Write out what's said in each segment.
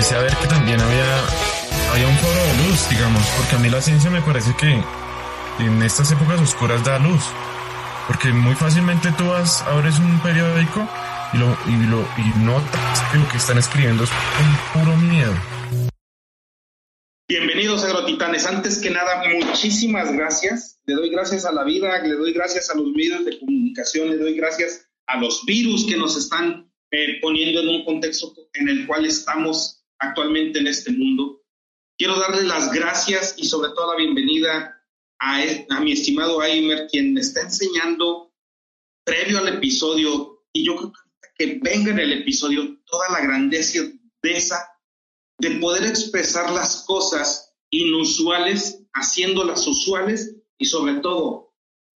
empecé a ver que también había, había un foro de luz, digamos, porque a mí la ciencia me parece que en estas épocas oscuras da luz. Porque muy fácilmente tú vas, abres un periódico y lo, y lo, y notas que lo que están escribiendo es un puro miedo. Bienvenidos agrotitanes. Antes que nada, muchísimas gracias. Le doy gracias a la vida, le doy gracias a los medios de comunicación, le doy gracias a los virus que nos están eh, poniendo en un contexto en el cual estamos actualmente en este mundo. Quiero darle las gracias y sobre todo la bienvenida a, a mi estimado Aimer, quien me está enseñando previo al episodio, y yo creo que venga en el episodio toda la grandeza de esa de poder expresar las cosas inusuales haciéndolas usuales y sobre todo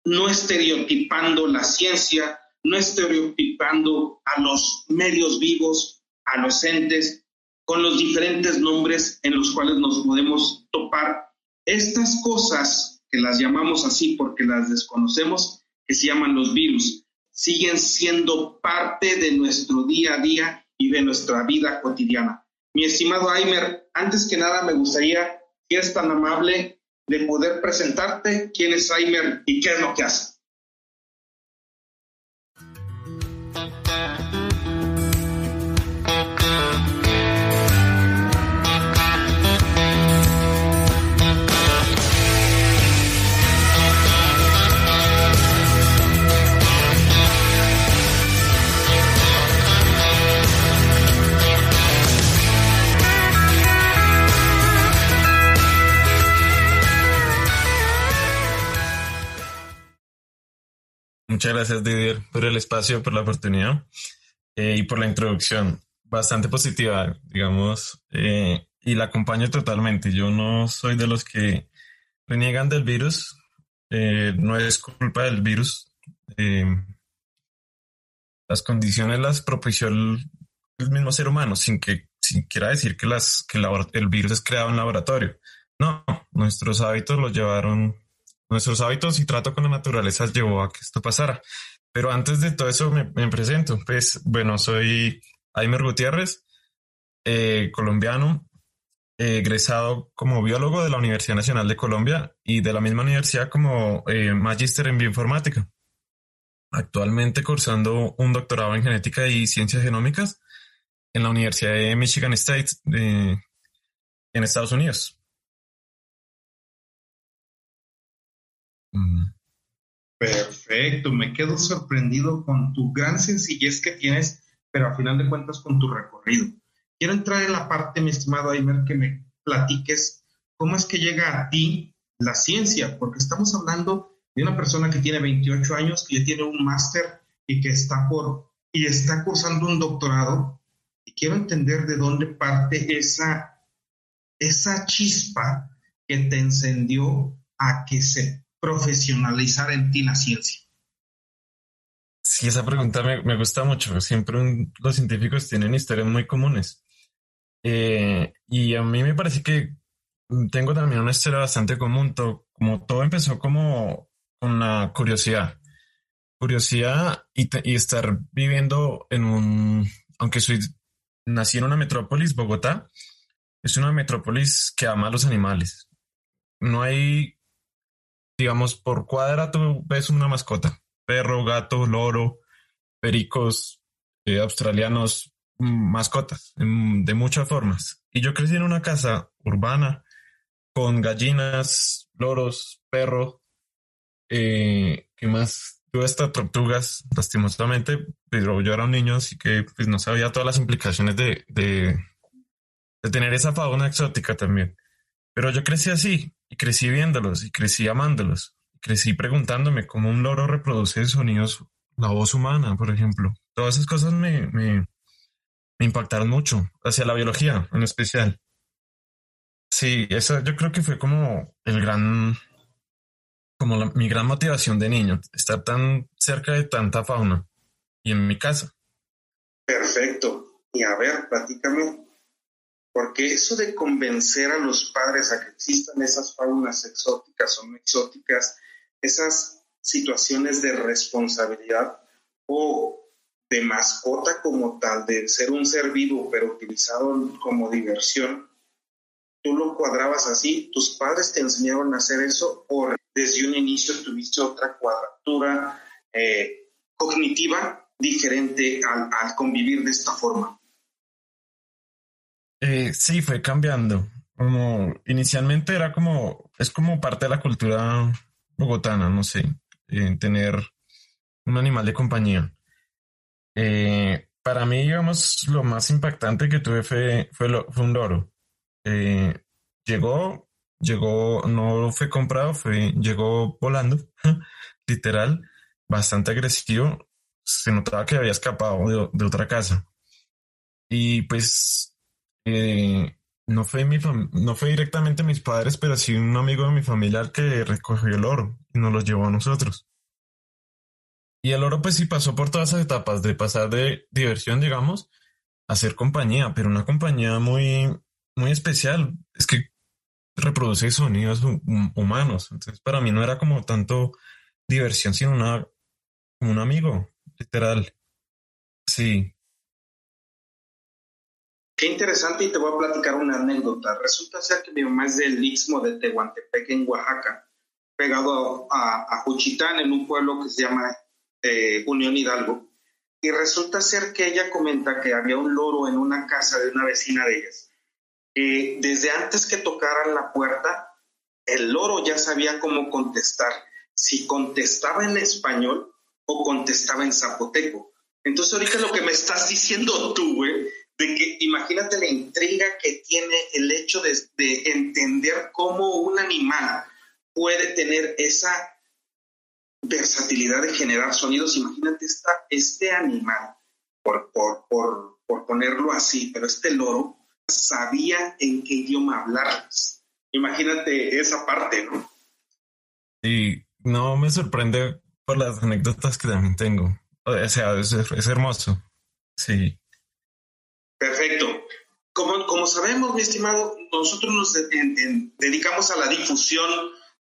no estereotipando la ciencia, no estereotipando a los medios vivos, a los entes, con los diferentes nombres en los cuales nos podemos topar. Estas cosas, que las llamamos así porque las desconocemos, que se llaman los virus, siguen siendo parte de nuestro día a día y de nuestra vida cotidiana. Mi estimado Aimer, antes que nada me gustaría, que eres tan amable, de poder presentarte quién es Aimer y qué es lo que hace. Muchas gracias, Didier, por el espacio, por la oportunidad eh, y por la introducción. Bastante positiva, digamos, eh, y la acompaño totalmente. Yo no soy de los que reniegan del virus. Eh, no es culpa del virus. las condiciones las propició el, mismo ser humano, sin que sin quiera decir que, las, que el virus es creado en laboratorio. No, nuestros hábitos los llevaron nuestros hábitos y trato con la naturaleza llevó a que esto pasara. Pero antes de todo eso me, presento. Pues bueno, soy Aimer Gutiérrez, eh, colombiano, egresado como biólogo de la Universidad Nacional de Colombia y de la misma universidad como eh, magíster en bioinformática. Actualmente cursando un doctorado en genética y ciencias genómicas en la Universidad de Michigan State eh, en Estados Unidos. Perfecto, me quedo sorprendido con tu gran sencillez que tienes, pero a final de cuentas con tu recorrido. Quiero entrar en la parte, mi estimado Aimer, que me platiques cómo es que llega a ti la ciencia, porque estamos hablando de una persona que tiene 28 años, que ya tiene un máster y que está por y está cursando un doctorado. Y quiero entender de dónde parte esa, esa chispa que te encendió a que se profesionalizar en ti la ciencia? Sí, esa pregunta me, gusta mucho. Siempre los científicos tienen historias muy comunes. Eh, y a mí me parece que tengo también una historia bastante común. como todo empezó como con la curiosidad. Curiosidad y, y estar viviendo en un, aunque soy, nací en una metrópolis, Bogotá, es una metrópolis que ama a los animales. No hay digamos, por cuadra tú ves una mascota, perro, gato, loro, pericos, eh, australianos, mascotas, de muchas formas. Y yo crecí en una casa urbana con gallinas, loros, perro, eh, ¿qué más? Tuve estas tortugas, lastimosamente, pero yo era un niño, así que pues, no sabía todas las implicaciones de, de, de tener esa fauna exótica también. Pero yo crecí así, y crecí viéndolos, y crecí amándolos. Crecí preguntándome cómo un loro reproduce sonidos, la voz humana, por ejemplo. Todas esas cosas me, me, impactaron mucho, hacia la biología en especial. Sí, esa yo creo que fue como el gran, como mi gran motivación de niño, estar tan cerca de tanta fauna y en mi casa. Perfecto. Y a ver, platícame porque eso de convencer a los padres a que existan esas faunas exóticas o no exóticas, esas situaciones de responsabilidad o de mascota como tal, de ser un ser vivo, pero utilizado como diversión, tú lo cuadrabas así, tus padres te enseñaron a hacer eso o desde un inicio tuviste otra cuadratura eh, cognitiva diferente al, convivir de esta forma. Eh, sí, fue cambiando. Como inicialmente era como, es como parte de la cultura bogotana, no sé, eh, tener un animal de compañía. Eh, para mí, digamos, lo más impactante que tuve fue, fue, un loro. Llegó, llegó, no fue comprado, fue, llegó volando, literal, bastante agresivo. Se notaba que había escapado de, otra casa. Y pues, eh, no fue mi no fue directamente mis padres, pero sí un amigo de mi familia que recogió el oro y nos lo llevó a nosotros. Y el oro pues sí pasó por todas esas etapas de pasar de diversión, digamos, a ser compañía, pero una compañía muy, muy especial. Es que reproduce sonidos humanos. Entonces para mí no era como tanto diversión, sino una, un amigo, literal. Sí. Qué interesante y te voy a platicar una anécdota. Resulta ser que mi mamá es del Istmo de Tehuantepec en Oaxaca, pegado a, a Juchitán, en un pueblo que se llama eh, Unión Hidalgo, y resulta ser que ella comenta que había un loro en una casa de una vecina de ellas, que desde antes que tocaran la puerta, el loro ya sabía cómo contestar, si contestaba en español o contestaba en zapoteco. Entonces ahorita lo que me estás diciendo tú, güey, de que imagínate la intriga que tiene el hecho de, de entender cómo un animal puede tener esa versatilidad de generar sonidos. Imagínate esta, este animal, por, por, por, por ponerlo así, pero este loro sabía en qué idioma hablarles. Imagínate esa parte, ¿no? Y no me sorprende por las anécdotas que también tengo. O sea, es, es hermoso. Sí. Perfecto. Como, como sabemos, mi estimado, nosotros nos dedicamos a la difusión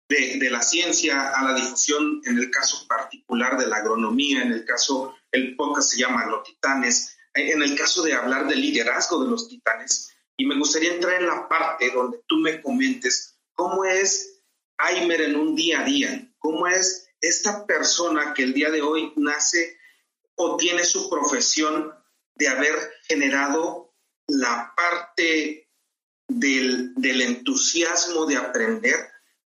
de, la ciencia a la difusión, en el caso particular de la agronomía, en el caso, el podcast se llama Los Titanes, en el caso de hablar del liderazgo de los titanes. Y me gustaría entrar en la parte donde tú me comentes cómo es Aimer en un día a día, cómo es esta persona que el día de hoy nace o tiene su profesión de haber generado la parte del, del entusiasmo de aprender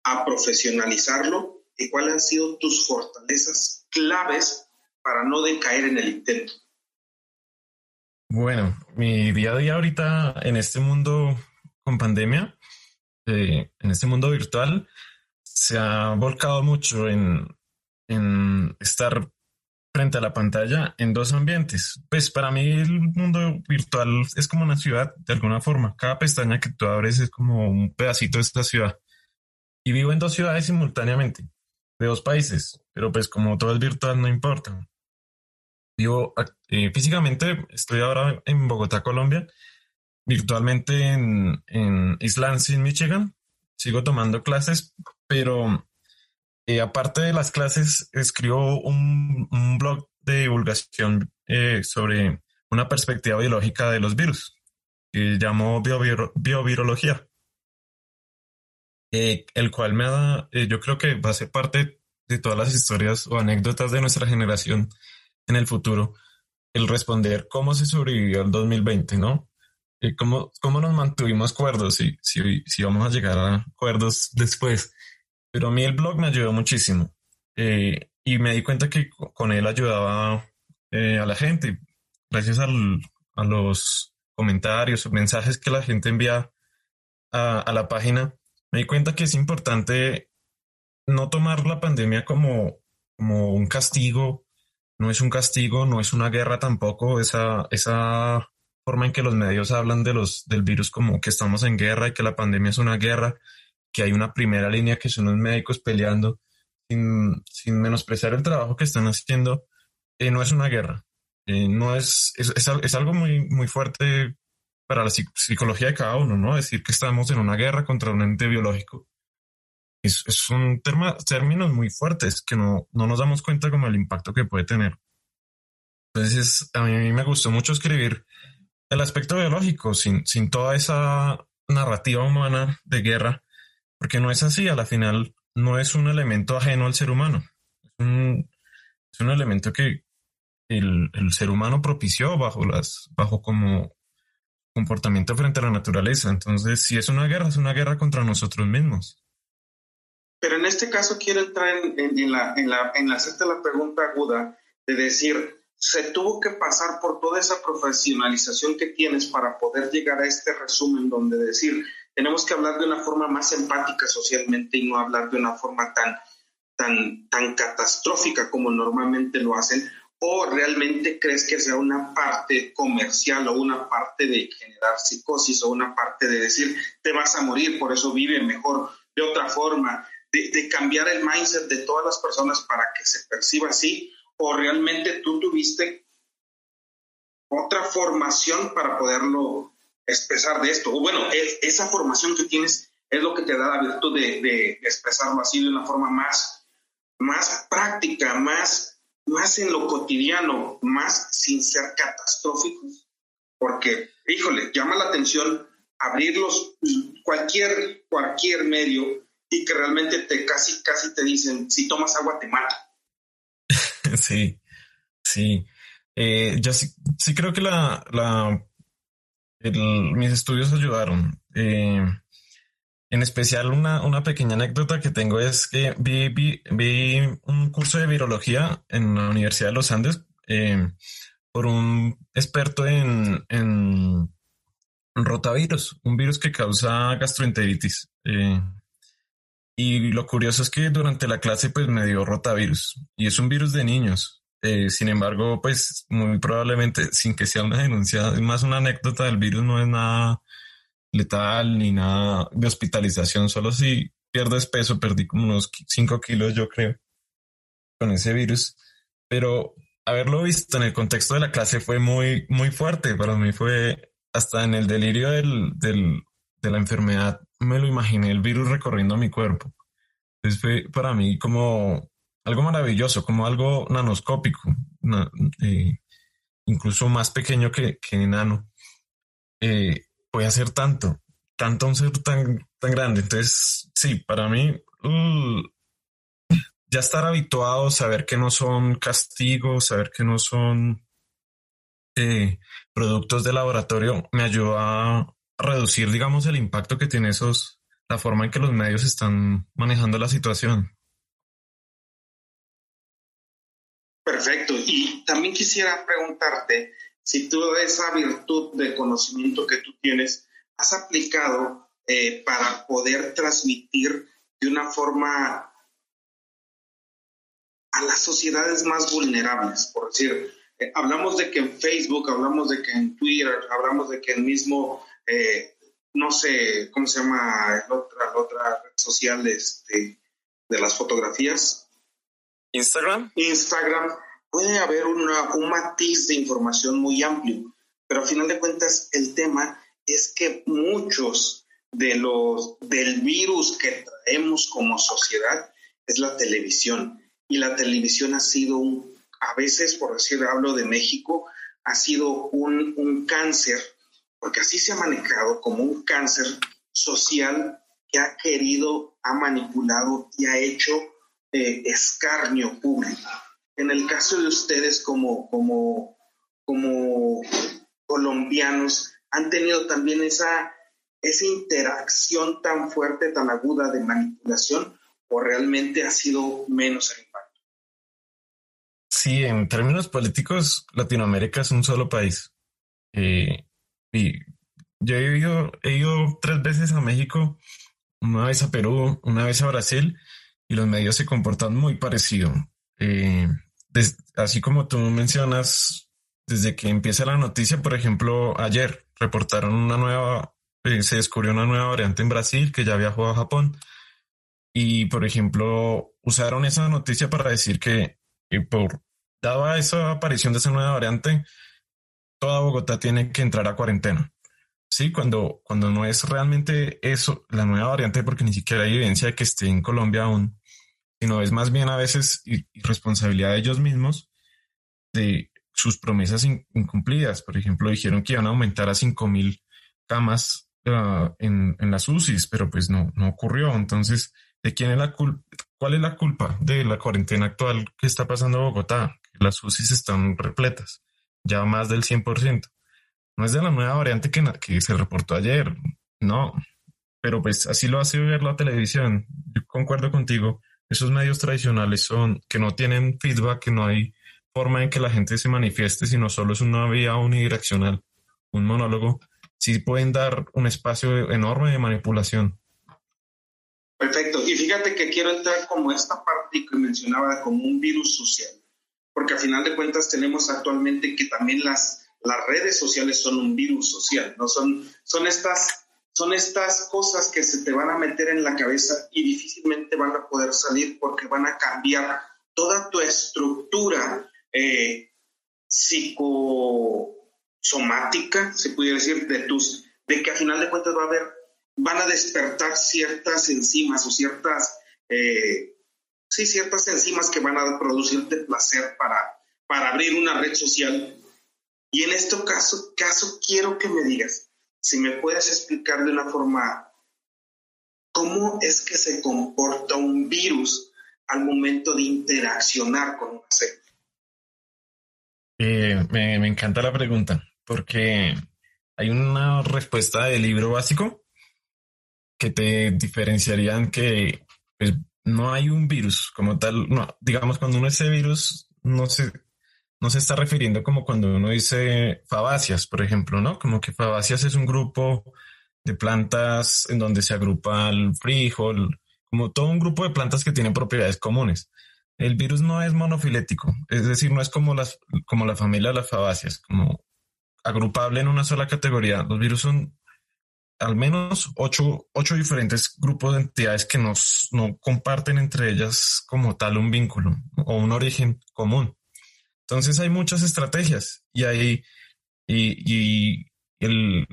a profesionalizarlo y cuáles han sido tus fortalezas claves para no decaer en el intento. Bueno, mi día a día ahorita en este mundo con pandemia, eh, en este mundo virtual, se ha volcado mucho en, en estar frente a la pantalla en dos ambientes. Pues para mí el mundo virtual es como una ciudad de alguna forma. Cada pestaña que tú abres es como un pedacito de esta ciudad y vivo en dos ciudades simultáneamente, de dos países, pero pues como todo es virtual no importa. Vivo eh, físicamente, estoy ahora en Bogotá, Colombia, virtualmente en, en Lansing, Michigan. Sigo tomando clases, pero eh, aparte de las clases, escribo un, blog de divulgación eh, sobre una perspectiva biológica de los virus, que llamo biovirología. Eh, el cual me da, eh, yo creo que va a ser parte de todas las historias o anécdotas de nuestra generación en el futuro, el responder cómo se sobrevivió el 2020, ¿no? Eh, cómo, cómo nos mantuvimos cuerdos y si, si vamos a llegar a acuerdos después. Pero a mí el blog me ayudó muchísimo y me di cuenta que con él ayudaba a la gente, gracias al, a los comentarios o mensajes que la gente envía a, a la página me di cuenta que es importante no tomar la pandemia como, como un castigo, no es un castigo, no es una guerra tampoco, esa, esa forma en que los medios hablan de los, del virus como que estamos en guerra y que la pandemia es una guerra, que hay una primera línea que son los médicos peleando, sin, sin menospreciar el trabajo que están haciendo, eh, no es una guerra. Eh, no es, es, es, algo muy, muy fuerte para la psicología de cada uno, ¿no? Decir que estamos en una guerra contra un ente biológico. Es, es un términos muy fuertes que no, no nos damos cuenta como el impacto que puede tener. Entonces, a mí me gustó mucho escribir el aspecto biológico sin, sin toda esa narrativa humana de guerra, porque no es así, a la final no es un elemento ajeno al ser humano, es un, elemento que el, el, ser humano propició bajo las, bajo como comportamiento frente a la naturaleza. Entonces, si es una guerra, es una guerra contra nosotros mismos. Pero en este caso quiero entrar en, en, la, en, la, en la pregunta aguda de decir, se tuvo que pasar por toda esa profesionalización que tienes para poder llegar a este resumen donde decir, tenemos que hablar de una forma más empática socialmente y no hablar de una forma tan, tan, tan catastrófica como normalmente lo hacen, o realmente crees que sea una parte comercial o una parte de generar psicosis o una parte de decir, te vas a morir, por eso vive mejor de otra forma, de, de cambiar el mindset de todas las personas para que se perciba así, o realmente tú tuviste otra formación para poderlo expresar de esto. O bueno, esa formación que tienes es lo que te da la virtud de, expresarlo así de una forma más, más práctica, más, más en lo cotidiano, más sin ser catastróficos. Porque, híjole, llama la atención abrirlos cualquier, cualquier medio y que realmente te casi, casi te dicen, si tomas agua te mata. Sí, sí. Eh, yo sí, sí, creo que la mis estudios ayudaron. Eh, en especial una, una, pequeña anécdota que tengo es que vi, vi, vi, un curso de virología en la Universidad de los Andes eh, por un experto en, en, rotavirus, un virus que causa gastroenteritis. Eh, y lo curioso es que durante la clase pues me dio rotavirus y es un virus de niños. Eh, sin embargo, pues muy probablemente sin que sea una denuncia, es más una anécdota del virus, no es nada letal ni nada de hospitalización, solo si pierdes peso, perdí como unos 5 kilos yo creo con ese virus, pero haberlo visto en el contexto de la clase fue muy, muy fuerte, para mí fue hasta en el delirio del, del, de la enfermedad me lo imaginé el virus recorriendo mi cuerpo. Entonces fue para mí como algo maravilloso, como algo nanoscópico, eh, incluso más pequeño que, que enano. Eh, puede hacer tanto, tanto un ser tan, tan grande. Entonces, sí, para mí, uh, ya estar habituado, saber que no son castigos, saber que no son eh, productos de laboratorio, me ayudó a, reducir, digamos, el impacto que tiene esos, la forma en que los medios están manejando la situación. Perfecto. Y también quisiera preguntarte si toda esa virtud de conocimiento que tú tienes has aplicado eh, para poder transmitir de una forma a las sociedades más vulnerables. Por decir, eh, hablamos de que en Facebook, hablamos de que en Twitter, hablamos de que el mismo eh, no sé, ¿cómo se llama la otra, otra red social este, de las fotografías? Instagram. Instagram. Puede haber una, un matiz de información muy amplio, pero a final de cuentas el tema es que muchos de los del virus que traemos como sociedad es la televisión y la televisión ha sido un, a veces por decir hablo de México ha sido un, un cáncer porque así se ha manejado como un cáncer social que ha querido, ha manipulado y ha hecho eh, escarnio público. En el caso de ustedes como, como, como colombianos, han tenido también esa, esa interacción tan fuerte, tan aguda de manipulación, o realmente ha sido menos el impacto? Sí, en términos políticos, Latinoamérica es un solo país. Eh, y yo he ido, he ido tres veces a México, una vez a Perú, una vez a Brasil, y los medios se comportan muy parecido. Eh, así como tú mencionas, desde que empieza la noticia, por ejemplo, ayer reportaron una nueva, eh, se descubrió una nueva variante en Brasil que ya viajó a Japón. Y, por ejemplo, usaron esa noticia para decir que, que por dada esa aparición de esa nueva variante, toda Bogotá tiene que entrar a cuarentena. Sí, cuando, cuando no es realmente eso, la nueva variante, porque ni siquiera hay evidencia de que esté en Colombia aún, sino es más bien a veces irresponsabilidad de ellos mismos de sus promesas incumplidas. Por ejemplo, dijeron que iban a aumentar a 5.000 camas ah, en, en, las UCIs, pero pues no, no ocurrió. Entonces, ¿de quién es la culpa? ¿Cuál es la culpa de la cuarentena actual que está pasando en Bogotá? Las UCIs están repletas, ya más del 100%. No es de la nueva variante que, que se reportó ayer, no, pero pues así lo hace ver la televisión. Yo concuerdo contigo, esos medios tradicionales son que no tienen feedback, que no hay forma en que la gente se manifieste, sino solo es una vía unidireccional, un monólogo, sí pueden dar un espacio enorme de manipulación. Perfecto. Y fíjate que quiero entrar como esta parte que mencionaba como un virus social, porque al final de cuentas tenemos actualmente que también las, las redes sociales son un virus social, ¿no? Son, son, estas, son estas cosas que se te van a meter en la cabeza y difícilmente van a poder salir porque van a cambiar toda tu estructura eh, psicosomática, se pudiera decir, de tus, de que a final de cuentas va a haber, van a despertar ciertas enzimas o ciertas, eh, sí, ciertas enzimas que van a producirte placer para, para abrir una red social. Y en este caso, caso quiero que me digas, si me puedes explicar de una forma, ¿cómo es que se comporta un virus al momento de interaccionar con una célula? Eh, me, encanta la pregunta porque hay una respuesta del libro básico que te diferenciarían que pues, no hay un virus como tal. No, digamos, cuando uno dice virus, no se, no se está refiriendo como cuando uno dice fabáceas, por ejemplo, ¿no? Como que fabáceas es un grupo de plantas en donde se agrupa el frijol, como todo un grupo de plantas que tienen propiedades comunes. El virus no es monofilético, es decir, no es como, las, como la familia de las fabáceas, como agrupable en una sola categoría. Los virus son al menos ocho, ocho diferentes grupos de entidades que nos, no comparten entre ellas como tal un vínculo o un origen común. Entonces hay muchas estrategias y hay, y, el,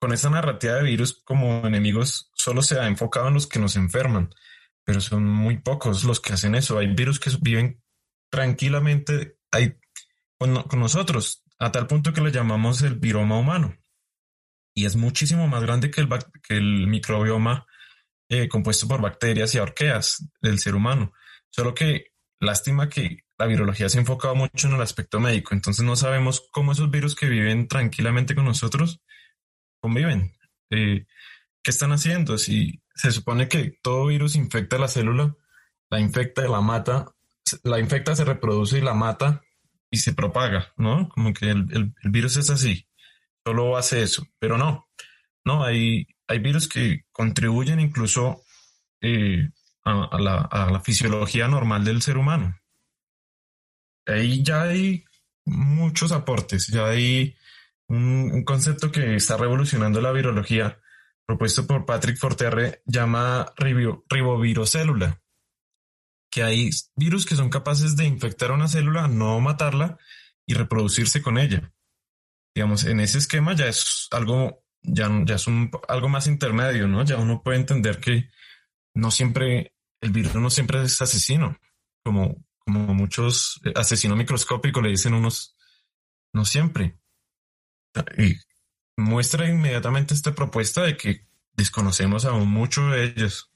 con esta narrativa de virus como enemigos solo se ha enfocado en los que nos enferman pero son muy pocos los que hacen eso. Hay virus que viven tranquilamente con, nosotros, a tal punto que lo llamamos el viroma humano. Y es muchísimo más grande que el, que el microbioma eh, compuesto por bacterias y arqueas del ser humano. Solo que lástima que la virología se ha enfocado mucho en el aspecto médico, entonces no sabemos cómo esos virus que viven tranquilamente con nosotros conviven. Eh, ¿Qué están haciendo? Si se supone que todo virus infecta la célula, la infecta y la mata, la infecta, se reproduce y la mata y se propaga, ¿no? Como que el, virus es así, solo hace eso, pero no, no, hay, hay virus que contribuyen incluso eh, a, la, fisiología normal del ser humano. Ahí ya hay muchos aportes, ya hay un concepto que está revolucionando la virología propuesto por Patrick Forterre, llama ribovirocélula, que hay virus que son capaces de infectar a una célula, no matarla y reproducirse con ella. Digamos, en ese esquema ya es algo, ya, ya es un, algo más intermedio, ¿no? Ya uno puede entender que no siempre, el virus no siempre es asesino, como, como muchos eh, asesinos microscópicos le dicen unos, no siempre. Y muestra inmediatamente esta propuesta de que desconocemos aún mucho de ellos.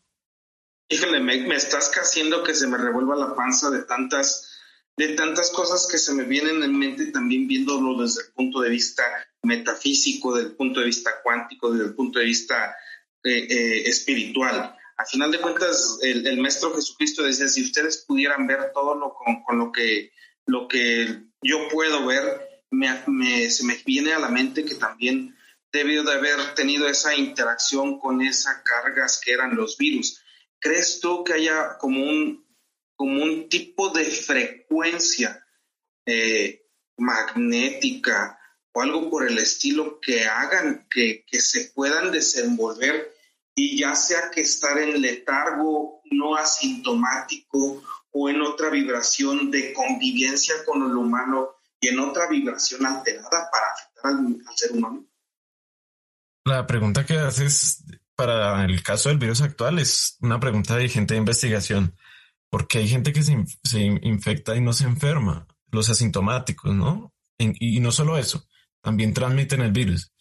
Híjole, me, estás haciendo que se me revuelva la panza de tantas, de tantas cosas que se me vienen en mente, también viéndolo desde el punto de vista metafísico, desde el punto de vista cuántico, desde el punto de vista eh, eh, espiritual. A final de cuentas, el, Maestro Jesucristo decía, si ustedes pudieran ver todo lo con, lo, que, lo que yo puedo ver, me, se me viene a la mente que también debió de haber tenido esa interacción con esas cargas que eran los virus. ¿Crees tú que haya como un, como un tipo de frecuencia eh, magnética o algo por el estilo que hagan que, que se puedan desenvolver y ya sea que estar en letargo no asintomático o en otra vibración de convivencia con el humano y en otra vibración alterada para afectar al, ser humano? La pregunta que haces para el caso del virus actual es una pregunta de gente de investigación, porque hay gente que se, infecta y no se enferma, los asintomáticos, ¿no? y no solo eso, también transmiten el virus.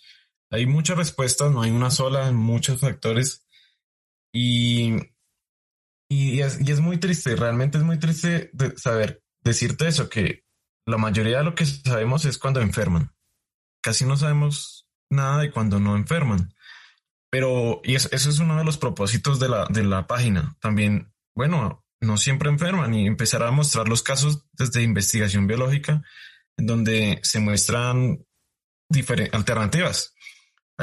Hay muchas respuestas, no hay una sola, muchos factores. Y, y, es, muy triste, realmente es muy triste saber decirte eso, que la mayoría de lo que sabemos es cuando enferman. Casi no sabemos nada de cuando no enferman. Pero y eso es uno de los propósitos de la, de la página. También, bueno, no siempre enferman y empezar a mostrar los casos desde investigación biológica, donde se muestran alternativas.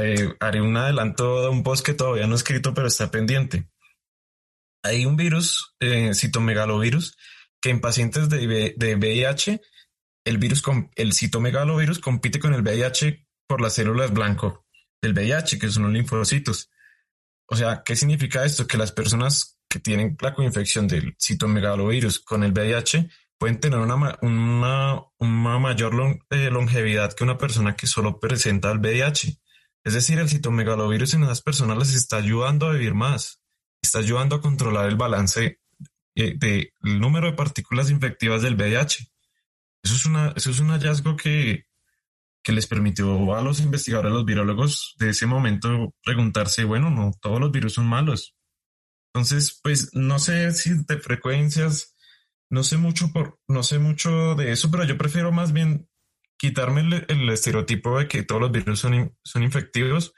Eh, haré un adelanto de un post que todavía no he escrito, pero está pendiente. Hay un virus, eh, citomegalovirus, que en pacientes de, de VIH, el virus, el citomegalovirus compite con el VIH por las células blanco del VIH, que son los linfocitos. O sea, ¿qué significa esto? Que las personas que tienen la coinfección del citomegalovirus con el VIH pueden tener una, una, una mayor eh, longevidad que una persona que solo presenta el VIH. Es decir, el citomegalovirus en esas personas les está ayudando a vivir más, está ayudando a controlar el balance del de, número de partículas infectivas del VIH. Eso es, una, eso es un hallazgo que, que les permitió a los investigadores, a los virólogos de ese momento preguntarse, bueno, no todos los virus son malos. Entonces, pues no sé si de frecuencias, no sé mucho por, no sé mucho de eso, pero yo prefiero más bien quitarme el, estereotipo de que todos los virus son, son infectivos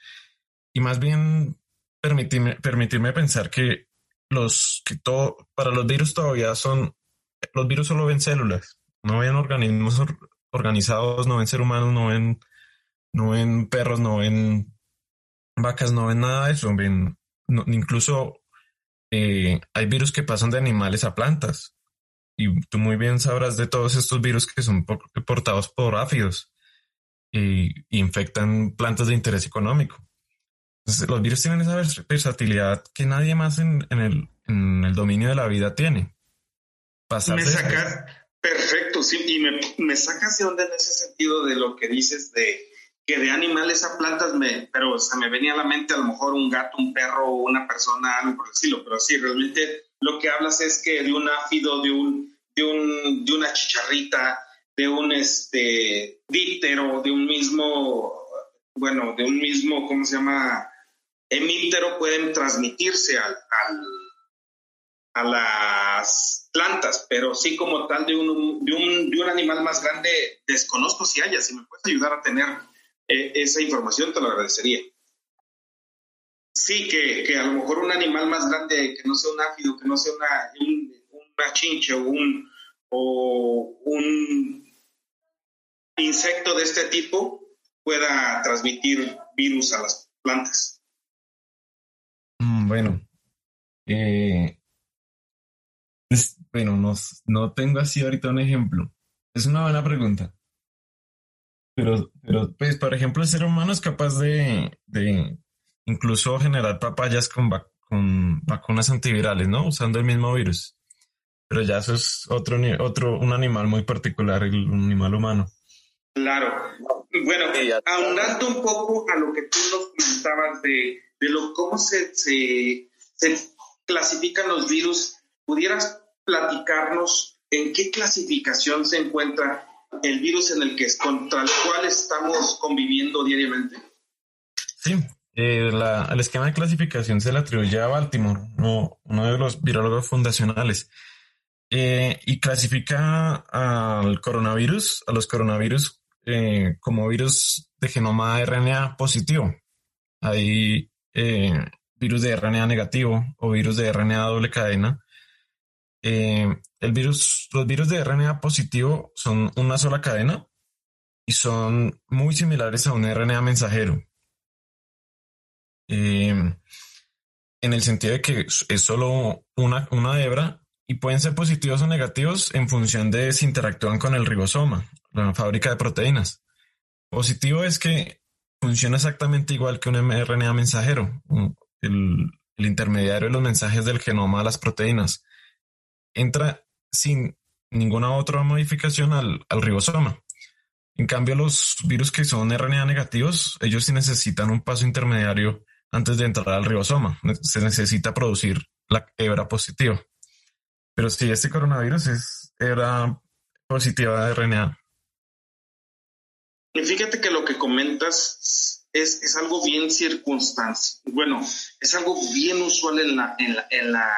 y más bien permitirme, permitirme pensar que los que todo, para los virus todavía son, los virus solo ven células, no ven organismos organizados, no ven ser humanos, no ven, no ven perros, no ven vacas, no ven nada de eso, ven, incluso eh, hay virus que pasan de animales a plantas y tú muy bien sabrás de todos estos virus que son portados por áfidos y, infectan plantas de interés económico. Entonces, los virus tienen esa versatilidad que nadie más en, el, en el, dominio de la vida tiene. me saca, perfecto, sí, y me, me sacas de onda en ese sentido de lo que dices de que de animales a plantas, me, pero se me venía a la mente a lo mejor un gato, un perro, una persona, algo por el estilo, pero sí, realmente lo que hablas es que de un áfido, de un, de un, de una chicharrita, de un este díptero, de un mismo, bueno, de un mismo, ¿cómo se llama? Hemíptero pueden transmitirse al, a las plantas, pero sí como tal de un, de un, de un animal más grande, desconozco si haya, si me puedes ayudar a tener eh, esa información, te lo agradecería. Sí, que, que, a lo mejor un animal más grande, que no sea un áfido, que no sea una, un, una chinche o un, o un insecto de este tipo pueda transmitir virus a las plantas. Mm, bueno, eh, bueno, no, no tengo así ahorita un ejemplo. Es una buena pregunta. Pero, pero, pues, por ejemplo, el ser humano es capaz de incluso generar papayas con, con vacunas antivirales, ¿no? Usando el mismo virus. Pero ya eso es otro, otro, un animal muy particular, el animal humano. Claro. Bueno, ahondando un poco a lo que tú nos comentabas de, de lo, cómo se, se, se clasifican los virus, ¿pudieras platicarnos en qué clasificación se encuentra el virus en el que contra el cual estamos conviviendo diariamente? Sí, eh, el esquema de clasificación se le atribuye a Baltimore, uno, de los virólogos fundacionales, eh, y clasifica al coronavirus, a los coronavirus, eh, como virus de genoma RNA positivo. Hay virus de RNA negativo o virus de RNA doble cadena. los virus de RNA positivo son una sola cadena y son muy similares a un RNA mensajero. Em, en el sentido de que es solo una, una hebra y pueden ser positivos o negativos en función de si interactúan con el ribosoma, la fábrica de proteínas. Positivo es que funciona exactamente igual que un mRNA mensajero, el, intermediario de los mensajes del genoma a las proteínas. Entra sin ninguna otra modificación al, al ribosoma. En cambio, los virus que son RNA negativos, ellos sí necesitan un paso intermediario antes de entrar al ribosoma. Se necesita producir la hebra positiva. Pero si este coronavirus es hebra positiva de RNA. Y fíjate que lo que comentas es, es algo bien circunstancial. Bueno, es algo bien usual en la, en la, en la,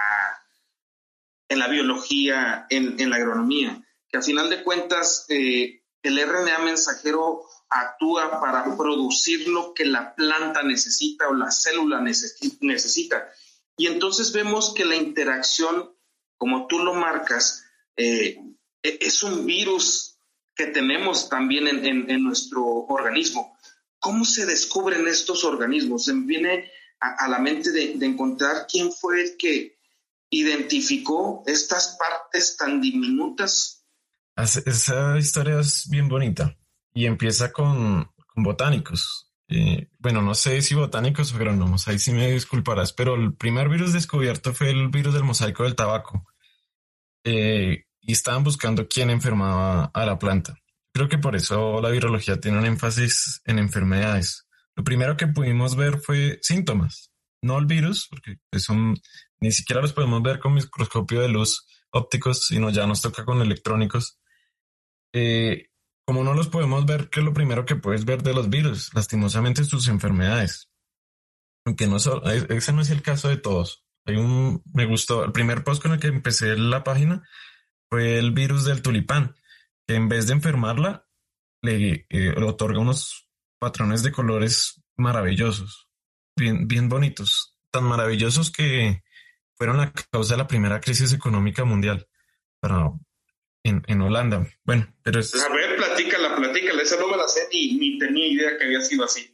en la biología, en, en, la agronomía, que al final de cuentas eh, el RNA mensajero actúa para producir lo que la planta necesita o la célula necesita. Y entonces vemos que la interacción, como tú lo marcas, eh, e-, es un virus que tenemos también en, nuestro organismo. ¿Cómo se descubren estos organismos? Se me viene a, la mente de, encontrar quién fue el que identificó estas partes tan diminutas. Esa historia es bien bonita y empieza con, botánicos. Eh, bueno, no sé si botánicos o agrónomos, ahí sí me disculparás, pero el primer virus descubierto fue el virus del mosaico del tabaco. Eh, y estaban buscando quién enfermaba a la planta. Creo que por eso la virología tiene un énfasis en enfermedades. Lo primero que pudimos ver fue síntomas, no el virus, porque son, ni siquiera los podemos ver con microscopio de luz ópticos, sino ya nos toca con electrónicos. Eh, como no los podemos ver, ¿qué es lo primero que puedes ver de los virus? Lastimosamente sus enfermedades. Aunque no e-, ese no es el caso de todos. Hay un, me gustó, el primer post con el que empecé la página fue el virus del tulipán, que en vez de enfermarla, le, eh, otorga unos patrones de colores maravillosos, bien, bien bonitos, tan maravillosos que fueron la causa de la primera crisis económica mundial para, en, en Holanda. Bueno, pero es... platícala, esa no me la sé ni, ni tenía idea que había sido así.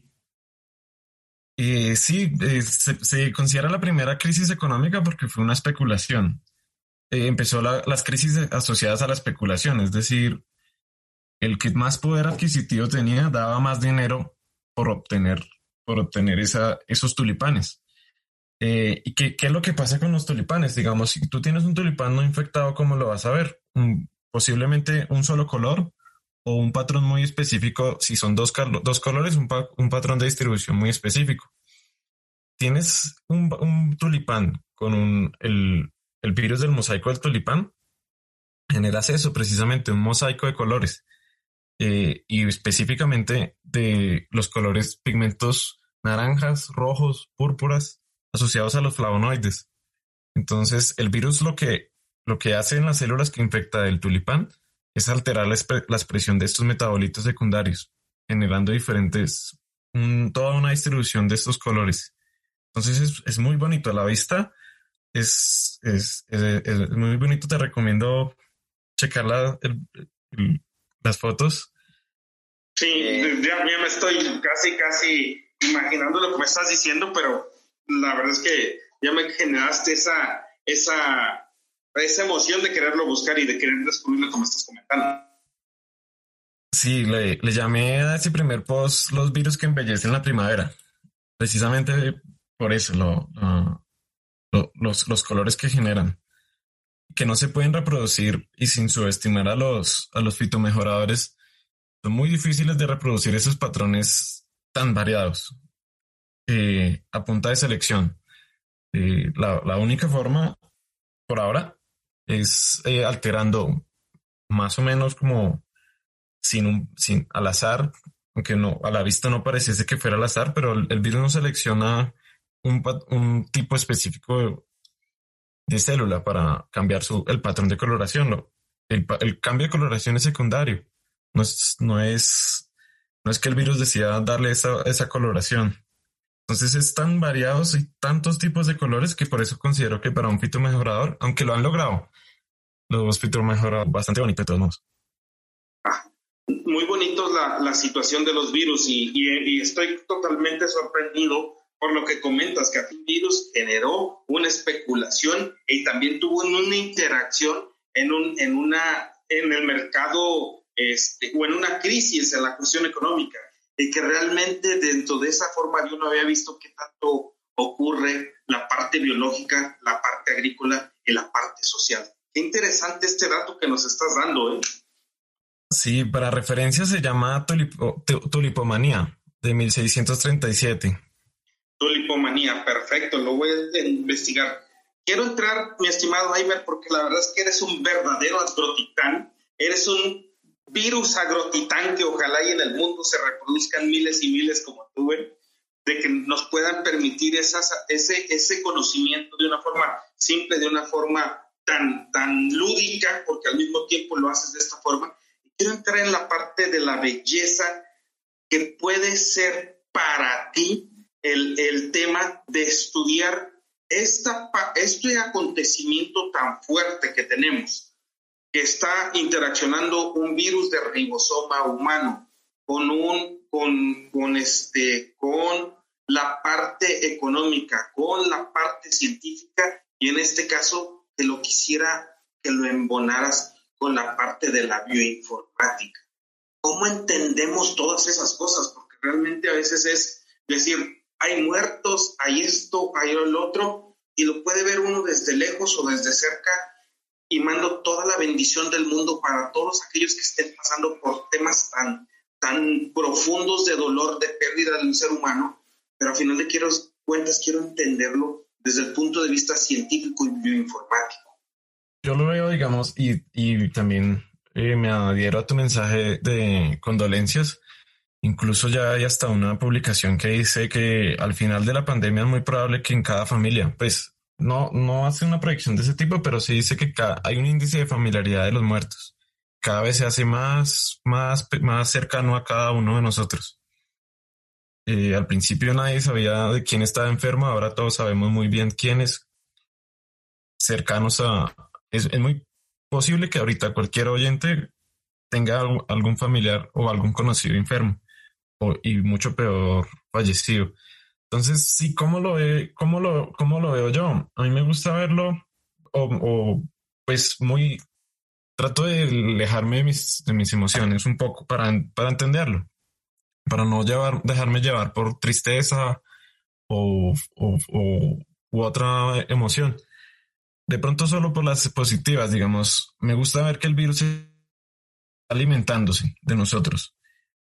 Eh, sí, eh, se, considera la primera crisis económica porque fue una especulación. Eh, empezó las crisis asociadas a la especulación, es decir, el que más poder adquisitivo tenía daba más dinero por obtener, por obtener esos tulipanes. Eh, ¿Y qué, qué, es lo que pasa con los tulipanes? Digamos, si tú tienes un tulipán no infectado, ¿cómo lo vas a ver? posiblemente un solo color o un patrón muy específico, si son dos, dos colores, un, patrón de distribución muy específico. Tienes un, tulipán con el, el virus del mosaico del tulipán genera eso, precisamente un mosaico de colores eh, y específicamente de los colores pigmentos naranjas, rojos, púrpuras asociados a los flavonoides. Entonces, el virus lo que, lo que hace en las células que infecta el tulipán es alterar la, expresión de estos metabolitos secundarios, generando diferentes, toda una distribución de estos colores. Entonces es, es muy bonito a la vista es, es, es, muy bonito. Te recomiendo checar las fotos. Sí, ya, me estoy casi, casi imaginando lo que me estás diciendo, pero la verdad es que ya me generaste esa, esa, esa emoción de quererlo buscar y de querer descubrirlo como estás comentando. Sí, le, le llamé a ese primer post los virus que embellecen la primavera. Precisamente por eso lo, los, los colores que generan, que no se pueden reproducir y sin subestimar a los, a los fitomejoradores, son muy difíciles de reproducir esos patrones tan variados eh, a punta de selección. Eh, la, la, única forma por ahora es eh, alterando más o menos como sin un, sin al azar, aunque no, a la vista no pareciese que fuera al azar, pero el, el virus no selecciona un, tipo específico de, célula para cambiar su, el patrón de coloración. El, cambio de coloración es secundario. No es, no es, no es que el virus decida darle esa, esa coloración. Entonces es tan variados y tantos tipos de colores que por eso considero que para un fitomejorador, aunque lo han logrado, los fitomejoradores bastante bonitos de todos modos. Muy bonito la, la, situación de los virus y, y, estoy totalmente sorprendido por lo que comentas, que el virus generó una especulación y también tuvo una interacción en, un, en, una, en el mercado este, o en una crisis en la cuestión económica, y que realmente dentro de esa forma yo no había visto qué tanto ocurre la parte biológica, la parte agrícola y la parte social. Qué interesante este dato que nos estás dando, ¿eh? Sí, para referencia se llama tulipomanía de 1637. Tulipomanía, perfecto, lo voy a investigar. Quiero entrar, mi estimado Aimer, porque la verdad es que eres un verdadero astrotitán, eres un virus agrotitán que ojalá y en el mundo se reproduzcan miles y miles como tuve, de que nos puedan permitir esas, ese, ese conocimiento de una forma simple, de una forma tan, tan lúdica, porque al mismo tiempo lo haces de esta forma. Quiero entrar en la parte de la belleza que puede ser para ti el, el tema de estudiar esta, este acontecimiento tan fuerte que tenemos, que está interaccionando un virus de ribosoma humano con un con, este con la parte económica, con la parte científica y en este caso te lo quisiera que lo embonaras con la parte de la bioinformática. ¿Cómo entendemos todas esas cosas? Porque realmente a veces es decir, hay muertos, hay esto, hay el otro, y lo puede ver uno desde lejos o desde cerca, y mando toda la bendición del mundo para todos aquellos que estén pasando por temas tan, tan profundos de dolor, de pérdida de un ser humano, pero al final de quiero, cuentas quiero entenderlo desde el punto de vista científico y bioinformático. Yo lo veo, digamos, y, y también eh, me adhiero a tu mensaje de condolencias Incluso ya hay hasta una publicación que dice que al final de la pandemia es muy probable que en cada familia, pues no, no hace una proyección de ese tipo, pero sí dice que hay un índice de familiaridad de los muertos. Cada vez se hace más, más, más cercano a cada uno de nosotros. Eh, al principio nadie sabía de quién estaba enfermo, ahora todos sabemos muy bien quiénes cercanos a... Es, es muy posible que ahorita cualquier oyente tenga algún familiar o algún conocido enfermo y mucho peor fallecido. Entonces, sí, ¿cómo lo, ve, cómo lo, cómo lo veo yo? A mí me gusta verlo o, pues muy, trato de alejarme de mis, de mis emociones un poco para, para entenderlo, para no llevar, dejarme llevar por tristeza o, o, o u otra emoción. De pronto solo por las positivas, digamos, me gusta ver que el virus está alimentándose de nosotros.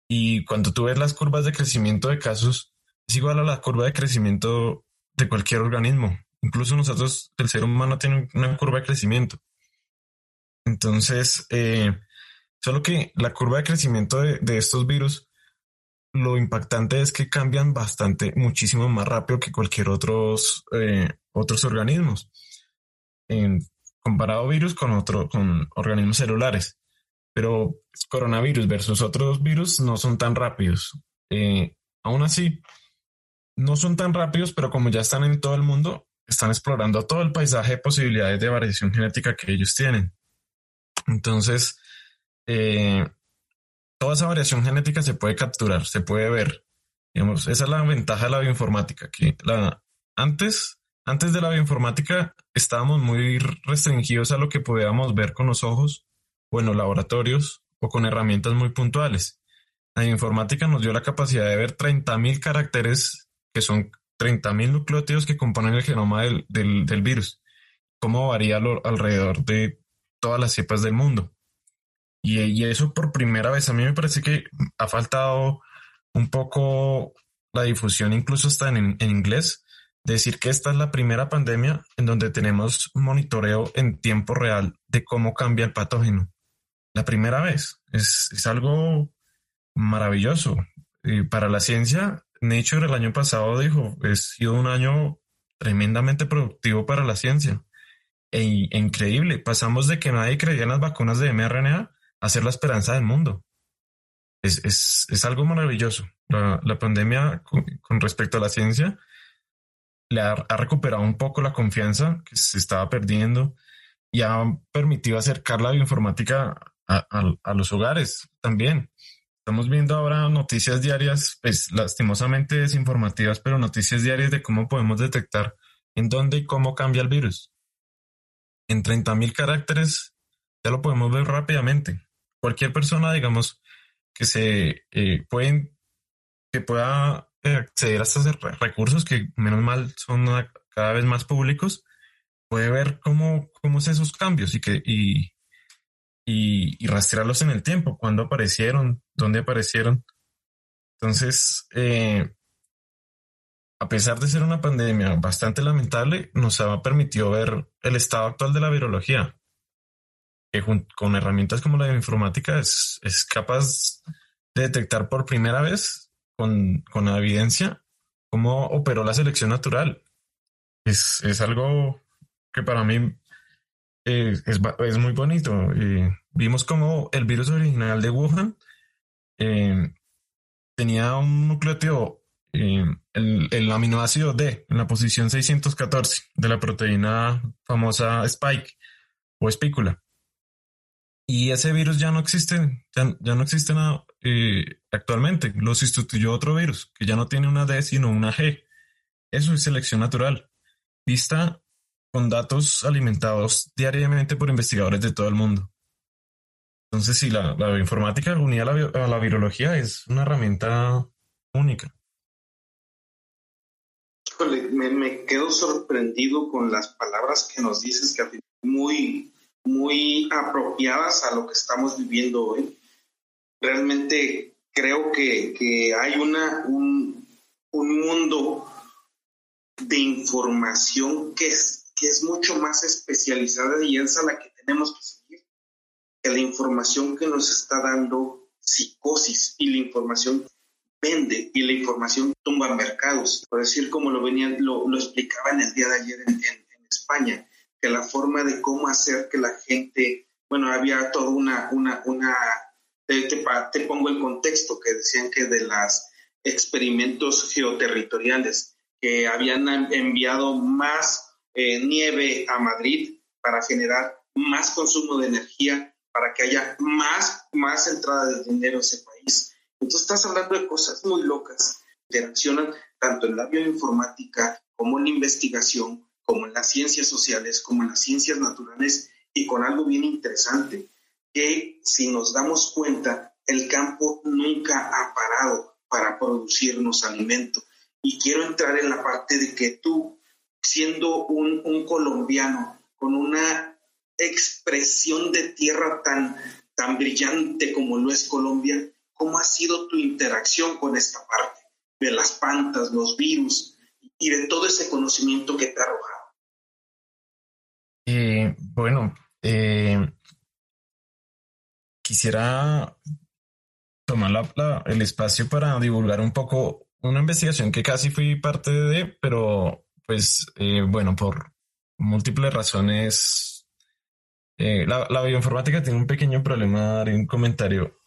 Y cuando tú ves las curvas de crecimiento de casos, es igual a la curva de crecimiento de cualquier organismo. Incluso nosotros, el ser humano tiene una curva de crecimiento. Entonces, eh, solo que la curva de crecimiento de, estos virus, lo impactante es que cambian bastante, muchísimo más rápido que cualquier otros, eh, otros organismos. Comparado virus con otro, con organismos celulares pero coronavirus versus otros virus no son tan rápidos. Eh, aún así, no son tan rápidos, pero como ya están en todo el mundo, están explorando todo el paisaje de posibilidades de variación genética que ellos tienen. Entonces, eh, toda esa variación genética se puede capturar, se puede ver. Digamos, esa es la ventaja de la bioinformática, que antes, antes de la bioinformática estábamos muy restringidos a lo que podíamos ver con los ojos o en los laboratorios o con herramientas muy puntuales. La informática nos dio la capacidad de ver 30.000 caracteres, que son 30.000 nucleótidos que componen el genoma del, del, virus, cómo varía alrededor de todas las cepas del mundo. Y, y, eso por primera vez, a mí me parece que ha faltado un poco la difusión, incluso hasta en, en inglés, decir que esta es la primera pandemia en donde tenemos monitoreo en tiempo real de cómo cambia el patógeno la primera vez. Es, es algo maravilloso. Y para la ciencia, Nature el año pasado dijo, ha sido un año tremendamente productivo para la ciencia. E, increíble. Pasamos de que nadie creía en las vacunas de mRNA a ser la esperanza del mundo. Es, es, es algo maravilloso. La, la pandemia con, con, respecto a la ciencia le ha, ha, recuperado un poco la confianza que se estaba perdiendo y ha permitido acercar la bioinformática a, los hogares también. Estamos viendo ahora noticias diarias, pues lastimosamente desinformativas, pero noticias diarias de cómo podemos detectar en dónde y cómo cambia el virus. En 30.000 caracteres ya lo podemos ver rápidamente. Cualquier persona, digamos, que se eh, pueden, que pueda acceder a estos recursos que menos mal son cada vez más públicos, puede ver cómo, cómo es esos cambios y que, y, y, rastrearlos en el tiempo, cuándo aparecieron, dónde aparecieron. Entonces, eh, a pesar de ser una pandemia bastante lamentable, nos ha permitido ver el estado actual de la virología. que con herramientas como la informática es, es capaz de detectar por primera vez con, con la evidencia cómo operó la selección natural. Es, es algo que para mí eh, es, es, muy bonito. vimos como el virus original de Wuhan eh, tenía un nucleótido, eh, el, el, aminoácido D, en la posición 614 de la proteína famosa Spike o espícula. Y ese virus ya no existe, ya, ya no existe nada actualmente. Lo sustituyó otro virus que ya no tiene una D sino una G. Eso es selección natural. Vista con datos alimentados diariamente por investigadores de todo el mundo. Entonces, sí, la, la bioinformática unida a la, a la, virología es una herramienta única. me, me, quedo sorprendido con las palabras que nos dices, que muy, muy apropiadas a lo que estamos viviendo hoy. Realmente creo que, que hay una, un, un mundo de información que es que es mucho más especializada y es a la que tenemos que seguir, que la información que nos está dando psicosis y la información vende y la información tumba mercados. Por decir como lo venían, lo, lo explicaban el día de ayer en, España, que la forma de cómo hacer que la gente, bueno, había toda una, una, una, te, te pongo el contexto, que decían que de los experimentos geoterritoriales, que habían enviado más eh, nieve a Madrid para generar más consumo de energía, para que haya más, más entrada de dinero a ese país. Entonces estás hablando de cosas muy locas, interaccionan tanto en la bioinformática como en la investigación, como en las ciencias sociales, como en las ciencias naturales y con algo bien interesante, que si nos damos cuenta, el campo nunca ha parado para producirnos alimento. Y quiero entrar en la parte de que tú siendo un, colombiano con una expresión de tierra tan, tan brillante como lo es Colombia, ¿cómo ha sido tu interacción con esta parte de las pantas, los virus y de todo ese conocimiento que te ha arrojado? Eh, bueno, eh, quisiera tomar el espacio para divulgar un poco una investigación que casi fui parte de, pero pues eh, bueno, por múltiples razones, eh, la, bioinformática tiene un pequeño problema, haré un comentario,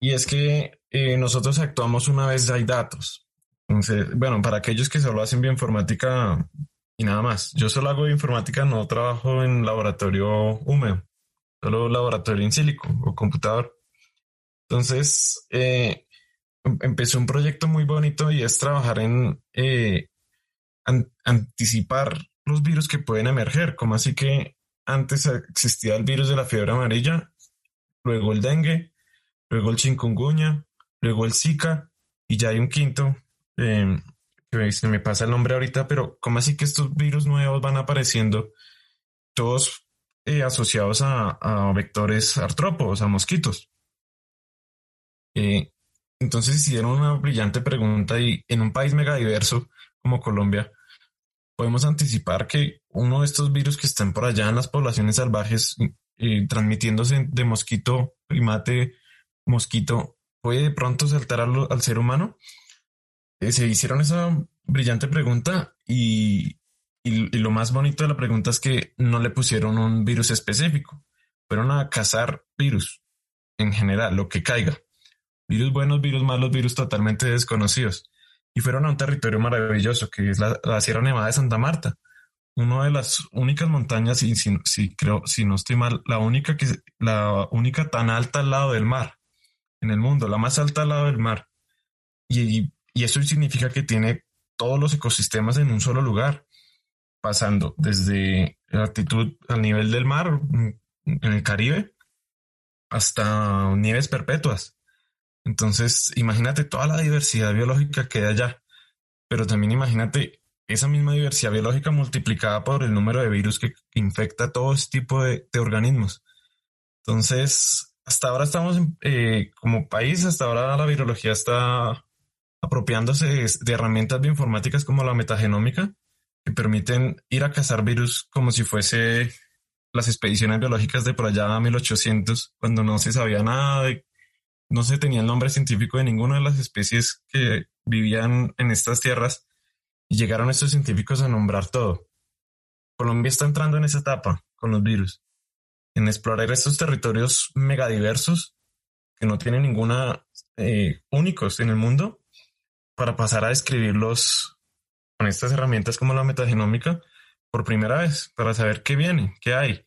y es que eh, nosotros actuamos una vez hay datos. Entonces, bueno, para aquellos que solo hacen bioinformática y nada más, yo solo hago bioinformática, no trabajo en laboratorio húmedo, solo laboratorio en sílico o computador. Entonces, eh, em, empecé un proyecto muy bonito y es trabajar en anticipar los virus que pueden emerger, como así que antes existía el virus de la fiebre amarilla, luego el dengue, luego el chikungunya, luego el Zika y ya hay un quinto, eh, que se me pasa el nombre ahorita, pero como así que estos virus nuevos van apareciendo, todos eh, asociados a, vectores artrópodos, a mosquitos. Eh, entonces hicieron una brillante pregunta y en un país megadiverso, como Colombia, podemos anticipar que uno de estos virus que están por allá en las poblaciones salvajes eh, transmitiéndose de mosquito, primate, mosquito, puede de pronto saltar al, ser humano? Eh, se hicieron esa brillante pregunta y, y, lo más bonito de la pregunta es que no le pusieron un virus específico, fueron a cazar virus en general, lo que caiga. Virus buenos, virus malos, virus totalmente desconocidos y fueron a un territorio maravilloso que es la, Sierra Nevada de Santa Marta, una de las únicas montañas, y si, creo, si no estoy mal, la única que la única tan alta al lado del mar en el mundo, la más alta al lado del mar. Y, y eso significa que tiene todos los ecosistemas en un solo lugar, pasando desde la altitud al nivel del mar en el Caribe hasta nieves perpetuas. Entonces, imagínate toda la diversidad biológica que hay allá, pero también imagínate esa misma diversidad biológica multiplicada por el número de virus que infecta todo ese tipo de, organismos. Entonces, hasta ahora estamos eh, como país, hasta ahora la virología está apropiándose de, herramientas bioinformáticas como la metagenómica, que permiten ir a cazar virus como si fuese las expediciones biológicas de por allá a 1800, cuando no se sabía nada de, no se tenía el nombre científico de ninguna de las especies que vivían en estas tierras, y llegaron estos científicos a nombrar todo. Colombia está entrando en esa etapa con los virus, en explorar estos territorios megadiversos que no tienen ninguna eh, únicos en el mundo para pasar a describirlos con estas herramientas como la metagenómica por primera vez, para saber qué viene, qué hay,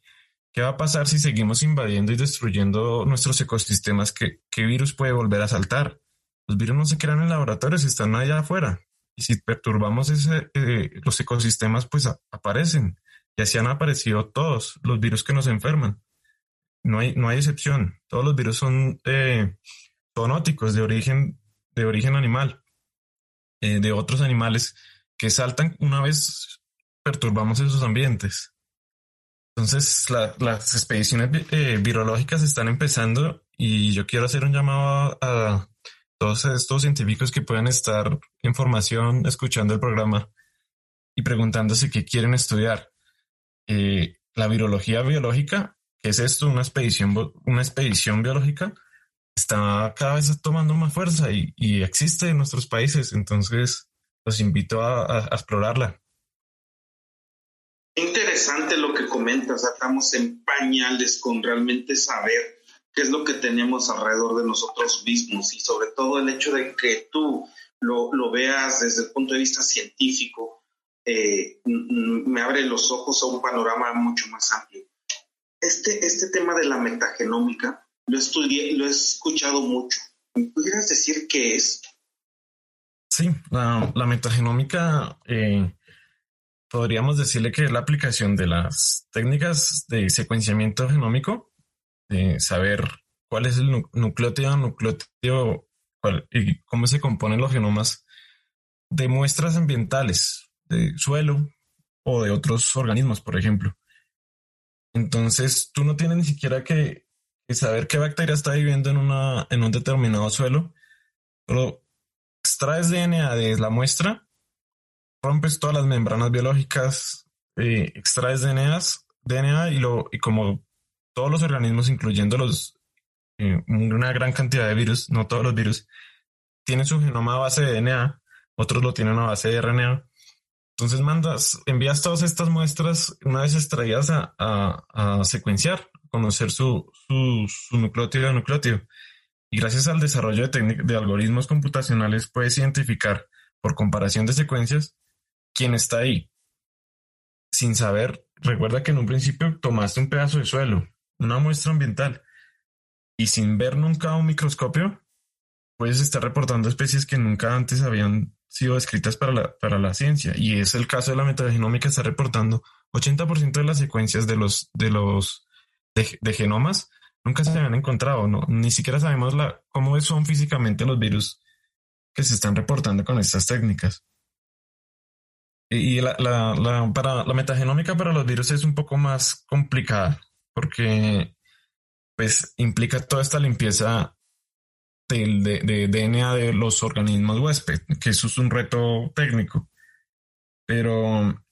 qué va a pasar si seguimos invadiendo y destruyendo nuestros ecosistemas, qué, virus puede volver a saltar. Los virus no se crean en laboratorios, están allá afuera. Y si perturbamos ese, eh, los ecosistemas, pues aparecen. Y así han aparecido todos los virus que nos enferman. No hay, no hay excepción. Todos los virus son eh, de origen, de origen animal, eh, de otros animales que saltan una vez perturbamos esos ambientes. Entonces, las expediciones eh, virológicas están empezando y yo quiero hacer un llamado a, todos estos científicos que puedan estar en formación escuchando el programa y preguntándose qué quieren estudiar. Eh, la virología biológica, ¿qué es esto? Una expedición, una expedición biológica está cada vez tomando más fuerza y, existe en nuestros países. Entonces, los invito a, explorarla. Interesante lo que comentas, estamos en pañales con realmente saber qué es lo que tenemos alrededor de nosotros mismos y sobre todo el hecho de que tú lo, lo veas desde el punto de vista científico, eh, me abre los ojos a un panorama mucho más amplio. Este, este tema de la metagenómica lo estudié, lo he escuchado mucho. ¿Me decir qué es? Sí, la, la metagenómica eh, podríamos decirle que es la aplicación de las técnicas de secuenciamiento genómico, de saber cuál es el nucleótido, nucleótido y cómo se componen los genomas de muestras ambientales, de suelo o de otros organismos, por ejemplo. Entonces, tú no tienes ni siquiera que, saber qué bacteria está viviendo en, una, en un determinado suelo, pero extraes DNA de la muestra, rompes todas las membranas biológicas, eh, extraes DNA, DNA y, lo, y como todos los organismos, incluyendo los, eh, una gran cantidad de virus, no todos los virus, tienen su genoma a base de DNA, otros lo tienen a base de RNA. Entonces mandas, envías todas estas muestras una vez extraídas a, a, secuenciar, conocer su, su, su nucleótido nucleótido. Y gracias al desarrollo de, de algoritmos computacionales puedes identificar por comparación de secuencias quién está ahí. Sin saber, recuerda que en un principio tomaste un pedazo de suelo, una muestra ambiental, y sin ver nunca un microscopio, puedes estar reportando especies que nunca antes habían sido descritas para la, para la ciencia. Y es el caso de la metagenómica, está reportando 80% de las secuencias de los, de los de, genomas nunca se habían encontrado, no, ni siquiera sabemos la, cómo son físicamente los virus que se están reportando con estas técnicas. Y la, la, la, para, la metagenómica para los virus es un poco más complicada porque pues implica toda esta limpieza del de, DNA de los organismos huésped, que eso es un reto técnico. Pero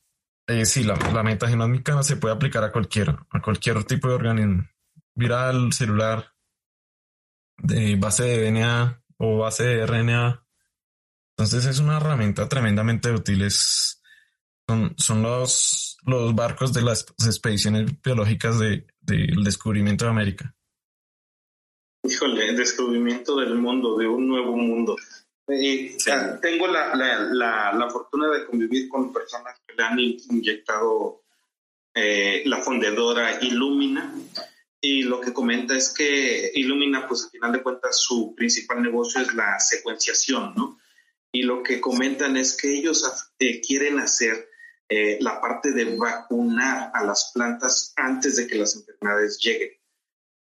eh, sí, la, la metagenómica se puede aplicar a cualquier, a cualquier tipo de organismo, viral, celular, de base de DNA o base de RNA. Entonces es una herramienta tremendamente útil. Son, son los, los barcos de las expediciones biológicas de, del descubrimiento de América. Híjole, el descubrimiento del mundo, de un nuevo mundo. Eh, tengo la, la, la, fortuna de convivir con personas que le han inyectado eh, la fundadora Illumina y lo que comenta es que Illumina, pues al final de cuentas, su principal negocio es la secuenciación, ¿no? Y lo que comentan es que ellos eh, quieren hacer eh, la parte de vacunar a las plantas antes de que las enfermedades lleguen.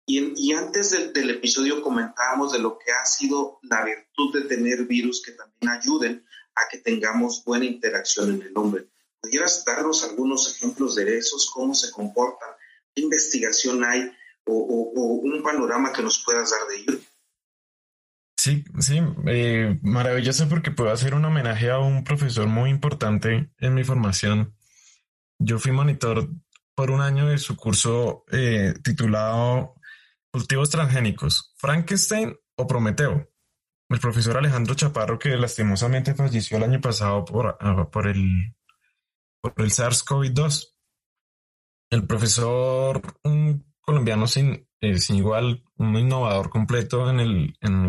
Y, antes del, episodio comentábamos de lo que ha sido la virtud de tener virus que también ayuden a que tengamos buena interacción en el hombre. ¿Pudieras darnos algunos ejemplos de esos? ¿Cómo se comportan? ¿Qué investigación hay? O, un panorama que nos puedas dar de ello. Sí, sí, eh, maravilloso porque puedo hacer un homenaje a un profesor muy importante en mi formación. Yo fui monitor por un año de su curso eh, titulado Cultivos transgénicos, Frankenstein o Prometeo. El profesor Alejandro Chaparro, que lastimosamente falleció el año pasado por, ah, por el, por el SARS-CoV-2. El profesor, un colombiano sin, sin igual, un innovador completo en, el, en,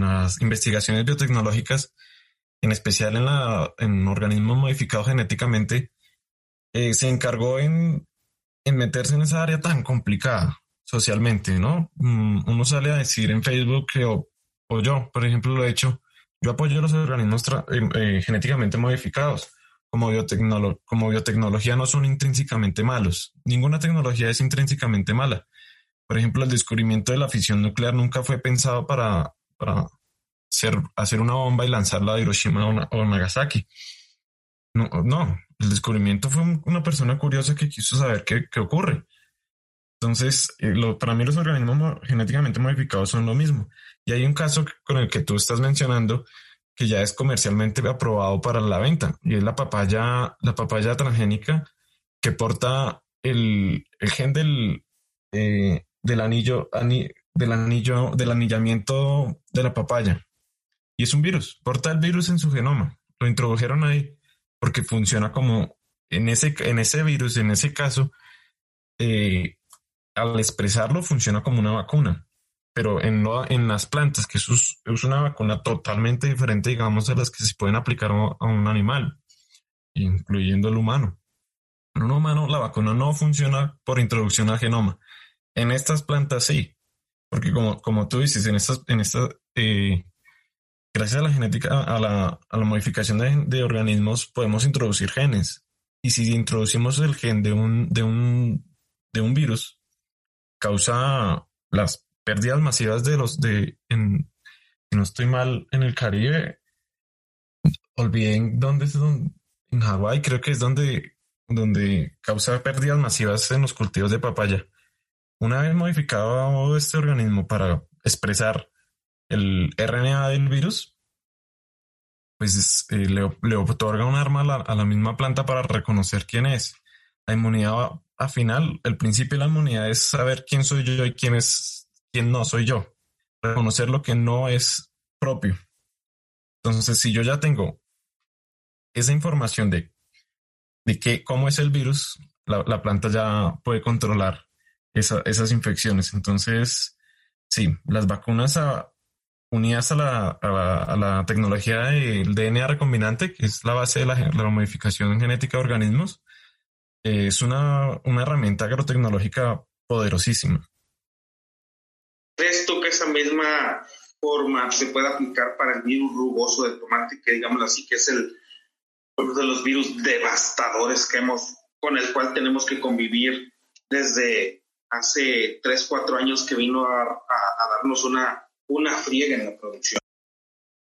las investigaciones biotecnológicas, en especial en, la, en organismos modificados genéticamente, eh, se encargó en, en meterse en esa área tan complicada socialmente, ¿no? Mm, uno sale a decir en Facebook que, o, yo, por ejemplo, lo he hecho, yo apoyo los organismos eh, eh, genéticamente modificados. Como, como biotecnología no son intrínsecamente malos. Ninguna tecnología es intrínsecamente mala. Por ejemplo, el descubrimiento de la fisión nuclear nunca fue pensado para, para hacer una bomba y lanzarla a Hiroshima o, Nagasaki. No, no, el descubrimiento fue una persona curiosa que quiso saber qué, qué ocurre. Entonces, eh, para mí los organismos genéticamente modificados son lo mismo. Y hay un caso con el que tú estás mencionando que ya es comercialmente aprobado para la venta y es la papaya, la papaya transgénica que porta el, el gen del, eh, del anillo, del anillo, del anillamiento de la papaya. Y es un virus, porta el virus en su genoma. Lo introdujeron ahí porque funciona como en ese, en ese virus, en ese caso, eh, al expresarlo funciona como una vacuna, pero en, en las plantas, que es, es una vacuna totalmente diferente, digamos, a las que se pueden aplicar a un animal, incluyendo el humano. En un humano la vacuna no funciona por introducción al genoma. En estas plantas sí, porque como, como tú dices, en estas, en estas eh, gracias a la genética, a la, a la modificación de, de, organismos, podemos introducir genes. Y si introducimos el gen de un, de un, de un virus, causa las pérdidas masivas de los de, en, si no estoy mal, en el Caribe. Olvidé dónde es, en Hawái creo que es donde, donde causa pérdidas masivas en los cultivos de papaya. Una vez modificado este organismo para expresar el RNA del virus, pues eh, le, otorga un arma a la, misma planta para reconocer quién es. La inmunidad, al final, el principio de la inmunidad es saber quién soy yo y quién es, quién no soy yo. Reconocer lo que no es propio. Entonces, si yo ya tengo esa información de, de que, cómo es el virus, la, planta ya puede controlar esas infecciones. Entonces, sí, las vacunas a, unidas a la, a la, tecnología del DNA recombinante, que es la base de la, modificación genética de organismos, es una, una herramienta agrotecnológica poderosísima. ¿Crees tú que esa misma forma se puede aplicar para el virus rugoso de tomate, que digamos así, que es el uno de los virus devastadores que hemos, con el cual tenemos que convivir desde hace 3, 4 años que vino a darnos una una friega en la producción.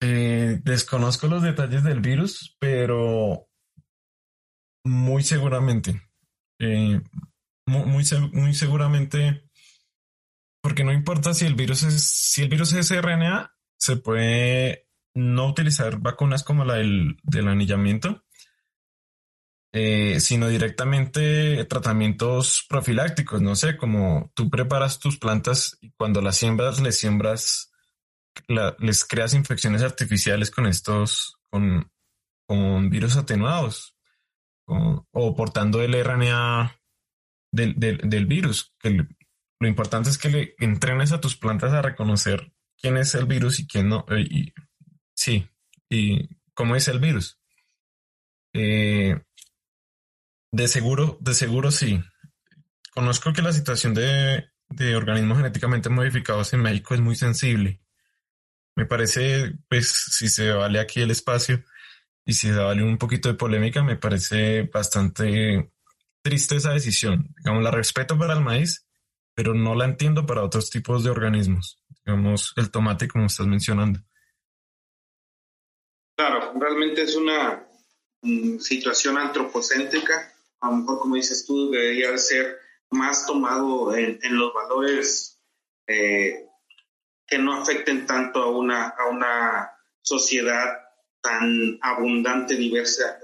Eh, desconozco los detalles del virus, pero muy seguramente, eh, muy, muy, seguramente, porque no importa si el virus es, si el virus es RNA, se puede no utilizar vacunas como la del, del anillamiento, eh, sino directamente tratamientos profilácticos, no sé, como tú preparas tus plantas y cuando las siembras, les siembras, les creas infecciones artificiales con estos, con, con virus atenuados o portando el RNA del, del, virus. Que lo importante es que le entrenes a tus plantas a reconocer quién es el virus y quién no. Y, sí, y cómo es el virus. Eh, de seguro, de seguro sí. Conozco que la situación de, organismos genéticamente modificados en México es muy sensible. Me parece, pues, si se vale aquí el espacio y si se vale un poquito de polémica, me parece bastante triste esa decisión. Digamos, la respeto para el maíz, pero no la entiendo para otros tipos de organismos. Digamos, el tomate, como estás mencionando. Claro, realmente es una mm, situación antropocéntrica a lo mejor, como dices tú, debería ser más tomado en, los valores eh, que no afecten tanto a una, a una sociedad tan abundante, diversa,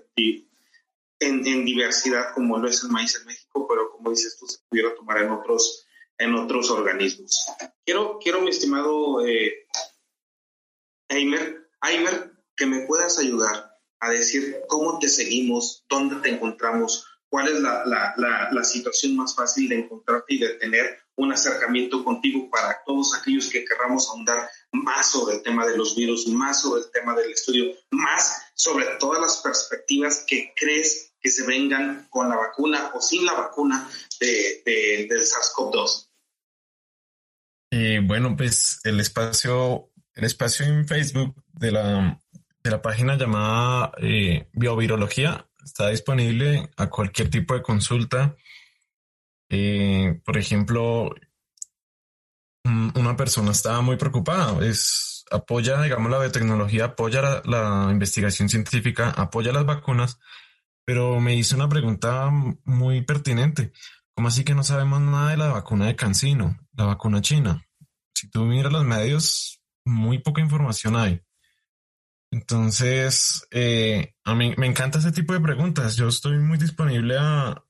en, diversidad como lo es el maíz en México, pero como dices tú, se pudiera tomar en otros, en otros organismos. Quiero, quiero mi estimado eh, Aimer, Aimer, que me puedas ayudar a decir cómo te seguimos, dónde te encontramos, cuál es la, la, la, situación más fácil de encontrarte y de tener un acercamiento contigo para todos aquellos que querramos ahondar más sobre el tema de los virus, más sobre el tema del estudio, más sobre todas las perspectivas que crees que se vengan con la vacuna o sin la vacuna de, del SARS-CoV-2. Eh, bueno, pues el espacio, el espacio en Facebook de la, de la página llamada eh, Biovirología está disponible a cualquier tipo de consulta. Eh, por ejemplo, una persona estaba muy preocupada, es, apoya, digamos, la biotecnología, apoya la, investigación científica, apoya las vacunas, pero me hizo una pregunta muy pertinente. ¿Cómo así que no sabemos nada de la vacuna de Cancino, la vacuna china? Si tú miras los medios, muy poca información hay. Entonces, eh, a mí me encanta ese tipo de preguntas. Yo estoy muy disponible a,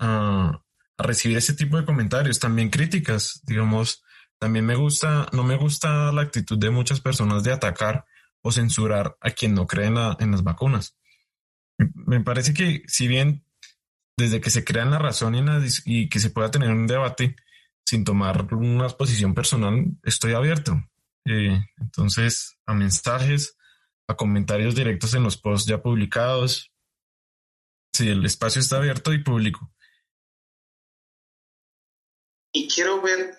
a, recibir ese tipo de comentarios, también críticas, digamos. También me gusta, no me gusta la actitud de muchas personas de atacar o censurar a quien no cree en, las vacunas. Me parece que si bien desde que se crea la razón y, y que se pueda tener un debate sin tomar una posición personal, estoy abierto. Eh, entonces, a mensajes, a comentarios directos en los posts ya publicados. Sí, el espacio está abierto y público. Y quiero ver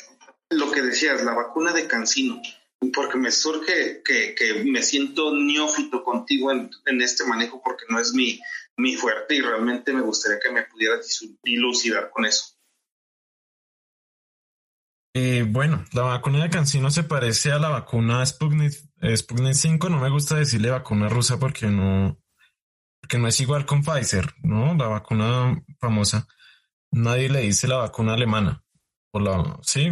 lo que decías, la vacuna de Cancino, porque me surge que, me siento neófito contigo en, este manejo porque no es mi, mi fuerte y realmente me gustaría que me pudieras dilucidar con eso. Eh, bueno, la vacuna de Cancino se parece a la vacuna Sputnik, Sputnik 5. No me gusta decirle vacuna rusa porque no, porque no es igual con Pfizer, ¿no? La vacuna famosa. Nadie le dice la vacuna alemana. La, sí,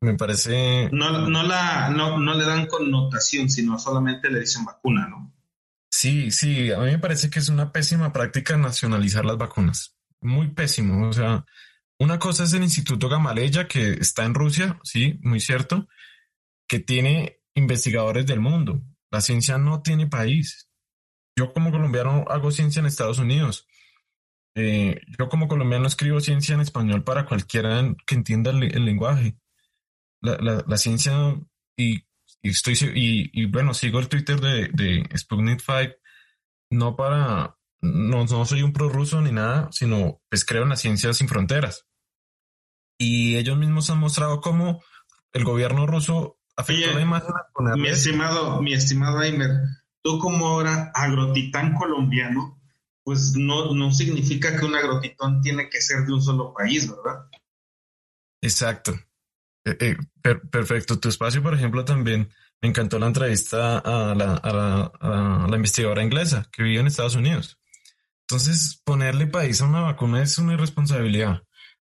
me parece. No, no, la, no, no le dan connotación, sino solamente le dicen vacuna, ¿no? Sí, sí, a mí me parece que es una pésima práctica nacionalizar las vacunas. Muy pésimo. O sea, una cosa es el Instituto Gamaleya, que está en Rusia, sí, muy cierto, que tiene investigadores del mundo. La ciencia no tiene país. Yo como colombiano hago ciencia en Estados Unidos. Eh, yo como colombiano escribo ciencia en español para cualquiera que entienda el, lenguaje. La, ciencia y, estoy y, bueno, sigo el Twitter de, de Sputnik 5 no para no, no soy un prorruso ni nada, sino pues creo en la ciencia sin fronteras y ellos mismos han mostrado cómo el gobierno ruso afectó la imagen. Mi estimado, mi estimado Aimer, tú como ahora agrotitán colombiano, pues no, no significa que un agrotitán tiene que ser de un solo país, ¿verdad? Exacto. Eh, eh, perfecto. Tu espacio, por ejemplo, también me encantó la entrevista a la, a la, a la investigadora inglesa que vive en Estados Unidos. Entonces, ponerle país a una vacuna es una irresponsabilidad.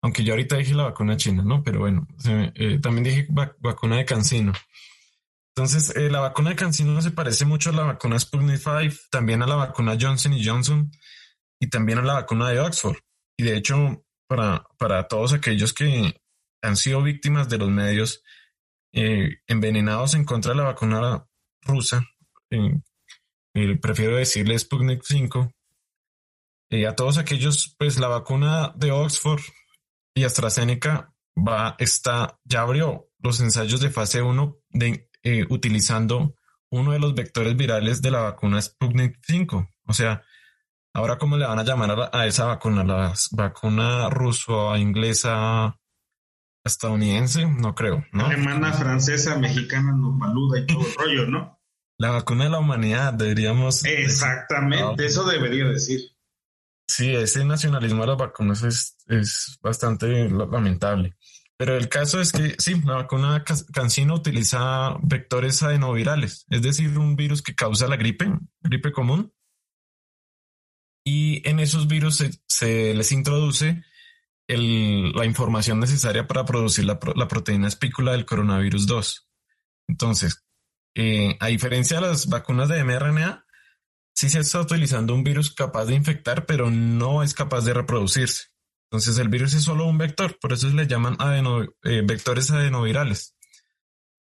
Aunque yo ahorita dije la vacuna china, ¿no? Pero bueno, eh, también dije vacuna de Cancino. Entonces, eh, la vacuna de Cancino se parece mucho a la vacuna Sputnik 5, también a la vacuna Johnson y Johnson y también a la vacuna de Oxford. Y de hecho, para, para todos aquellos que han sido víctimas de los medios eh, envenenados en contra de la vacuna rusa, prefiero decirle Sputnik 5, a todos aquellos, pues la vacuna de Oxford y AstraZeneca va, está, ya abrió los ensayos de fase 1 de, eh, utilizando uno de los vectores virales de la vacuna Sputnik 5. O sea, ahora cómo le van a llamar a, esa vacuna, la vacuna ruso, inglesa, estadounidense, no creo, ¿no? Alemana, francesa, mexicana, paluda y todo el rollo, ¿no? La vacuna de la humanidad, deberíamos. Exactamente, eso debería decir. Sí, ese nacionalismo de las vacunas es, es bastante lamentable. Pero el caso es que sí, la vacuna cancino utiliza vectores adenovirales, es decir, un virus que causa la gripe, gripe común. Y en esos virus se, les introduce la información necesaria para producir la, proteína espícula del coronavirus 2. Entonces, eh, a diferencia de las vacunas de mRNA, sí se está utilizando un virus capaz de infectar, pero no es capaz de reproducirse. Entonces el virus es solo un vector, por eso se le llaman eh, vectores adenovirales.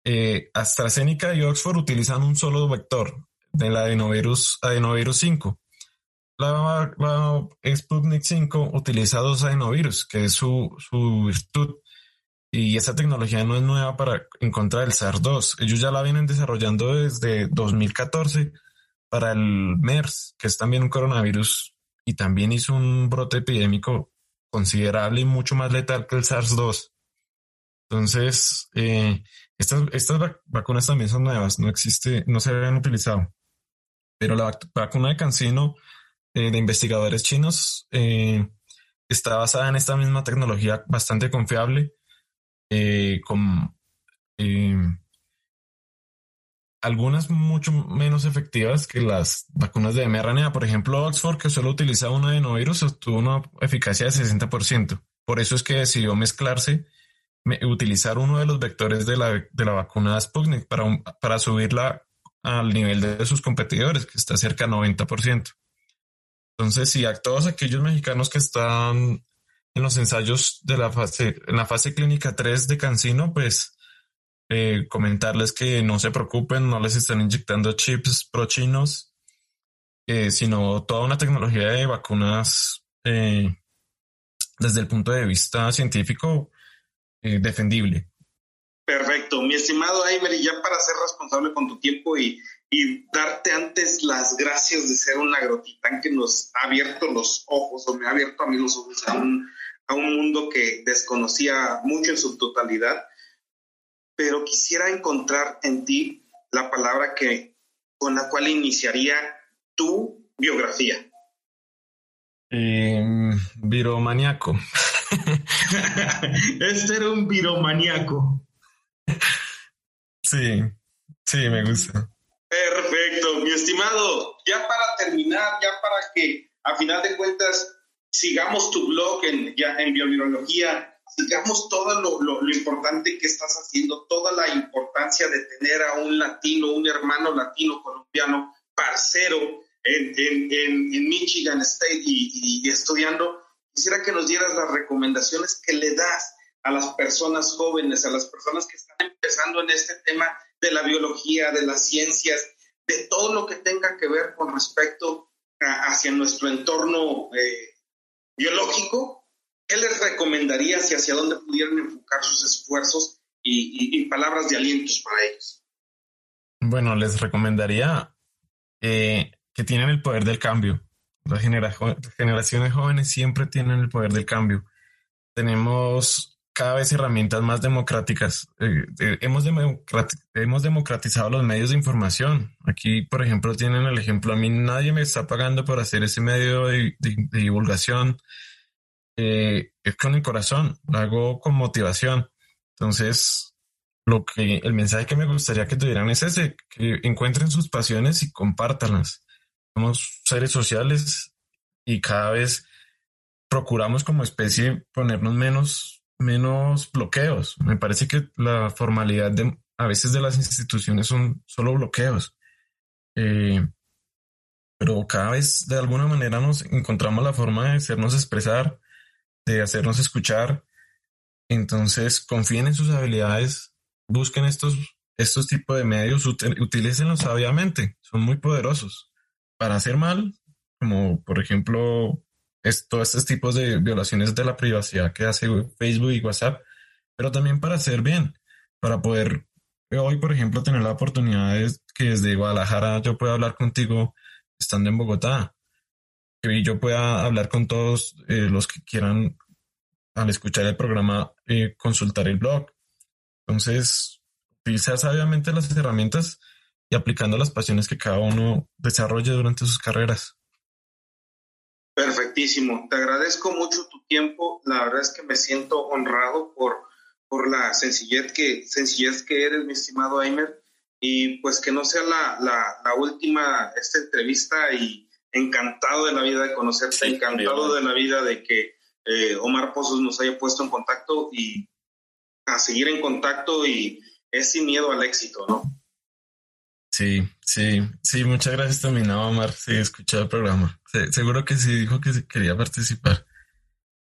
Eh, AstraZeneca y Oxford utilizan un solo vector del adenovirus, adenovirus 5. La, Sputnik 5 utiliza dos adenovirus, que es su, su virtud. Y esa tecnología no es nueva para encontrar el SARS-2. Ellos ya la vienen desarrollando desde 2014 para el MERS, que es también un coronavirus y también hizo un brote epidémico considerable y mucho más letal que el SARS-2. Entonces, eh, estas, estas vacunas también son nuevas, no existe, no se habían utilizado. Pero la vacuna de Cancino eh, de investigadores chinos eh, está basada en esta misma tecnología bastante confiable, con algunas mucho menos efectivas que las vacunas de mRNA. Por ejemplo, Oxford, que solo utilizaba un adenovirus, obtuvo una eficacia de 60%. Por eso es que decidió mezclarse, utilizar uno de los vectores de la, de la vacuna Sputnik para, para subirla al nivel de sus competidores, que está cerca del 90%. Entonces, si a todos aquellos mexicanos que están en los ensayos de la fase, en la fase clínica 3 de Cancino, pues eh, comentarles que no se preocupen, no les están inyectando chips pro chinos, eh, sino toda una tecnología de vacunas eh, desde el punto de vista científico defendible. Perfecto, mi estimado Aimer, y ya para ser responsable con tu tiempo y, y darte antes las gracias de ser un agrotitán que nos ha abierto los ojos, o me ha abierto a mí los ojos a un, a un mundo que desconocía mucho en su totalidad pero quisiera encontrar en ti la palabra que con la cual iniciaría tu biografía. Eh, viromaniaco. este era un viromaniaco. Sí, sí, me gusta. Perfecto, mi estimado. Ya para terminar, ya para que a final de cuentas sigamos tu blog en, ya en biovirología digamos todo lo, lo, importante que estás haciendo, toda la importancia de tener a un latino, un hermano latino colombiano, parcero en, en, en, Michigan State y, y, estudiando, quisiera que nos dieras las recomendaciones que le das a las personas jóvenes, a las personas que están empezando en este tema de la biología, de las ciencias, de todo lo que tenga que ver con respecto a, hacia nuestro entorno eh, biológico ¿qué les recomendarías y hacia dónde pudieran enfocar sus esfuerzos y, palabras de alientos para ellos? Bueno, les recomendaría eh, que tienen el poder del cambio. Las generaciones jóvenes siempre tienen el poder del cambio. Tenemos cada vez herramientas más democráticas. Eh, eh, hemos, democratizado los medios de información. Aquí, por ejemplo, tienen el ejemplo, a mí nadie me está pagando por hacer ese medio de divulgación eh, es con el corazón, lo hago con motivación. Entonces, lo que el mensaje que me gustaría que tuvieran es ese, que encuentren sus pasiones y compártanlas. Somos seres sociales y cada vez procuramos como especie ponernos menos, menos bloqueos. Me parece que la formalidad de, a veces de las instituciones son solo bloqueos. Eh, pero cada vez de alguna manera nos encontramos la forma de hacernos expresar, de hacernos escuchar. Entonces, confíen en sus habilidades, busquen estos, estos tipos de medios, utilícenlos sabiamente, son muy poderosos. Para hacer mal, como por ejemplo, todos estos tipos de violaciones de la privacidad que hace Facebook y WhatsApp, pero también para hacer bien, para poder hoy, por ejemplo, tener la oportunidad de que desde Guadalajara yo pueda hablar contigo estando en Bogotá, que yo pueda hablar con todos eh, los que quieran al escuchar el programa eh, consultar el blog. Entonces, utilizar sabiamente las herramientas y aplicando las pasiones que cada uno desarrolle durante sus carreras. Perfectísimo. Te agradezco mucho tu tiempo. La verdad es que me siento honrado por, por la sencillez que, sencillez que eres, mi estimado Aimer. Y pues que no sea la, la, la última esta entrevista y encantado de la vida de conocerte, encantado de la vida de que eh, Omar Pozos nos haya puesto en contacto y a seguir en contacto y es sin miedo al éxito, ¿no? Sí, sí, sí, muchas gracias también a Omar. Sí, escuchado el programa. seguro que sí dijo que quería participar.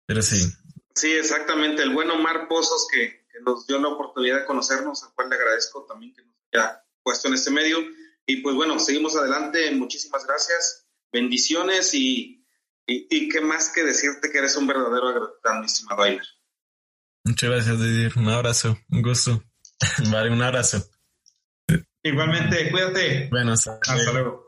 Pero sí. Sí, exactamente. El buen Omar Pozos que, nos dio la oportunidad de conocernos, al cual le agradezco también que nos haya puesto en este medio. Y pues bueno, seguimos adelante. Muchísimas gracias. Bendiciones y, y, qué más que decirte que eres un verdadero grandísimo bailar. Muchas gracias, Didier. Un abrazo, un gusto. vale, un abrazo. Igualmente, cuídate. Bueno, hasta luego.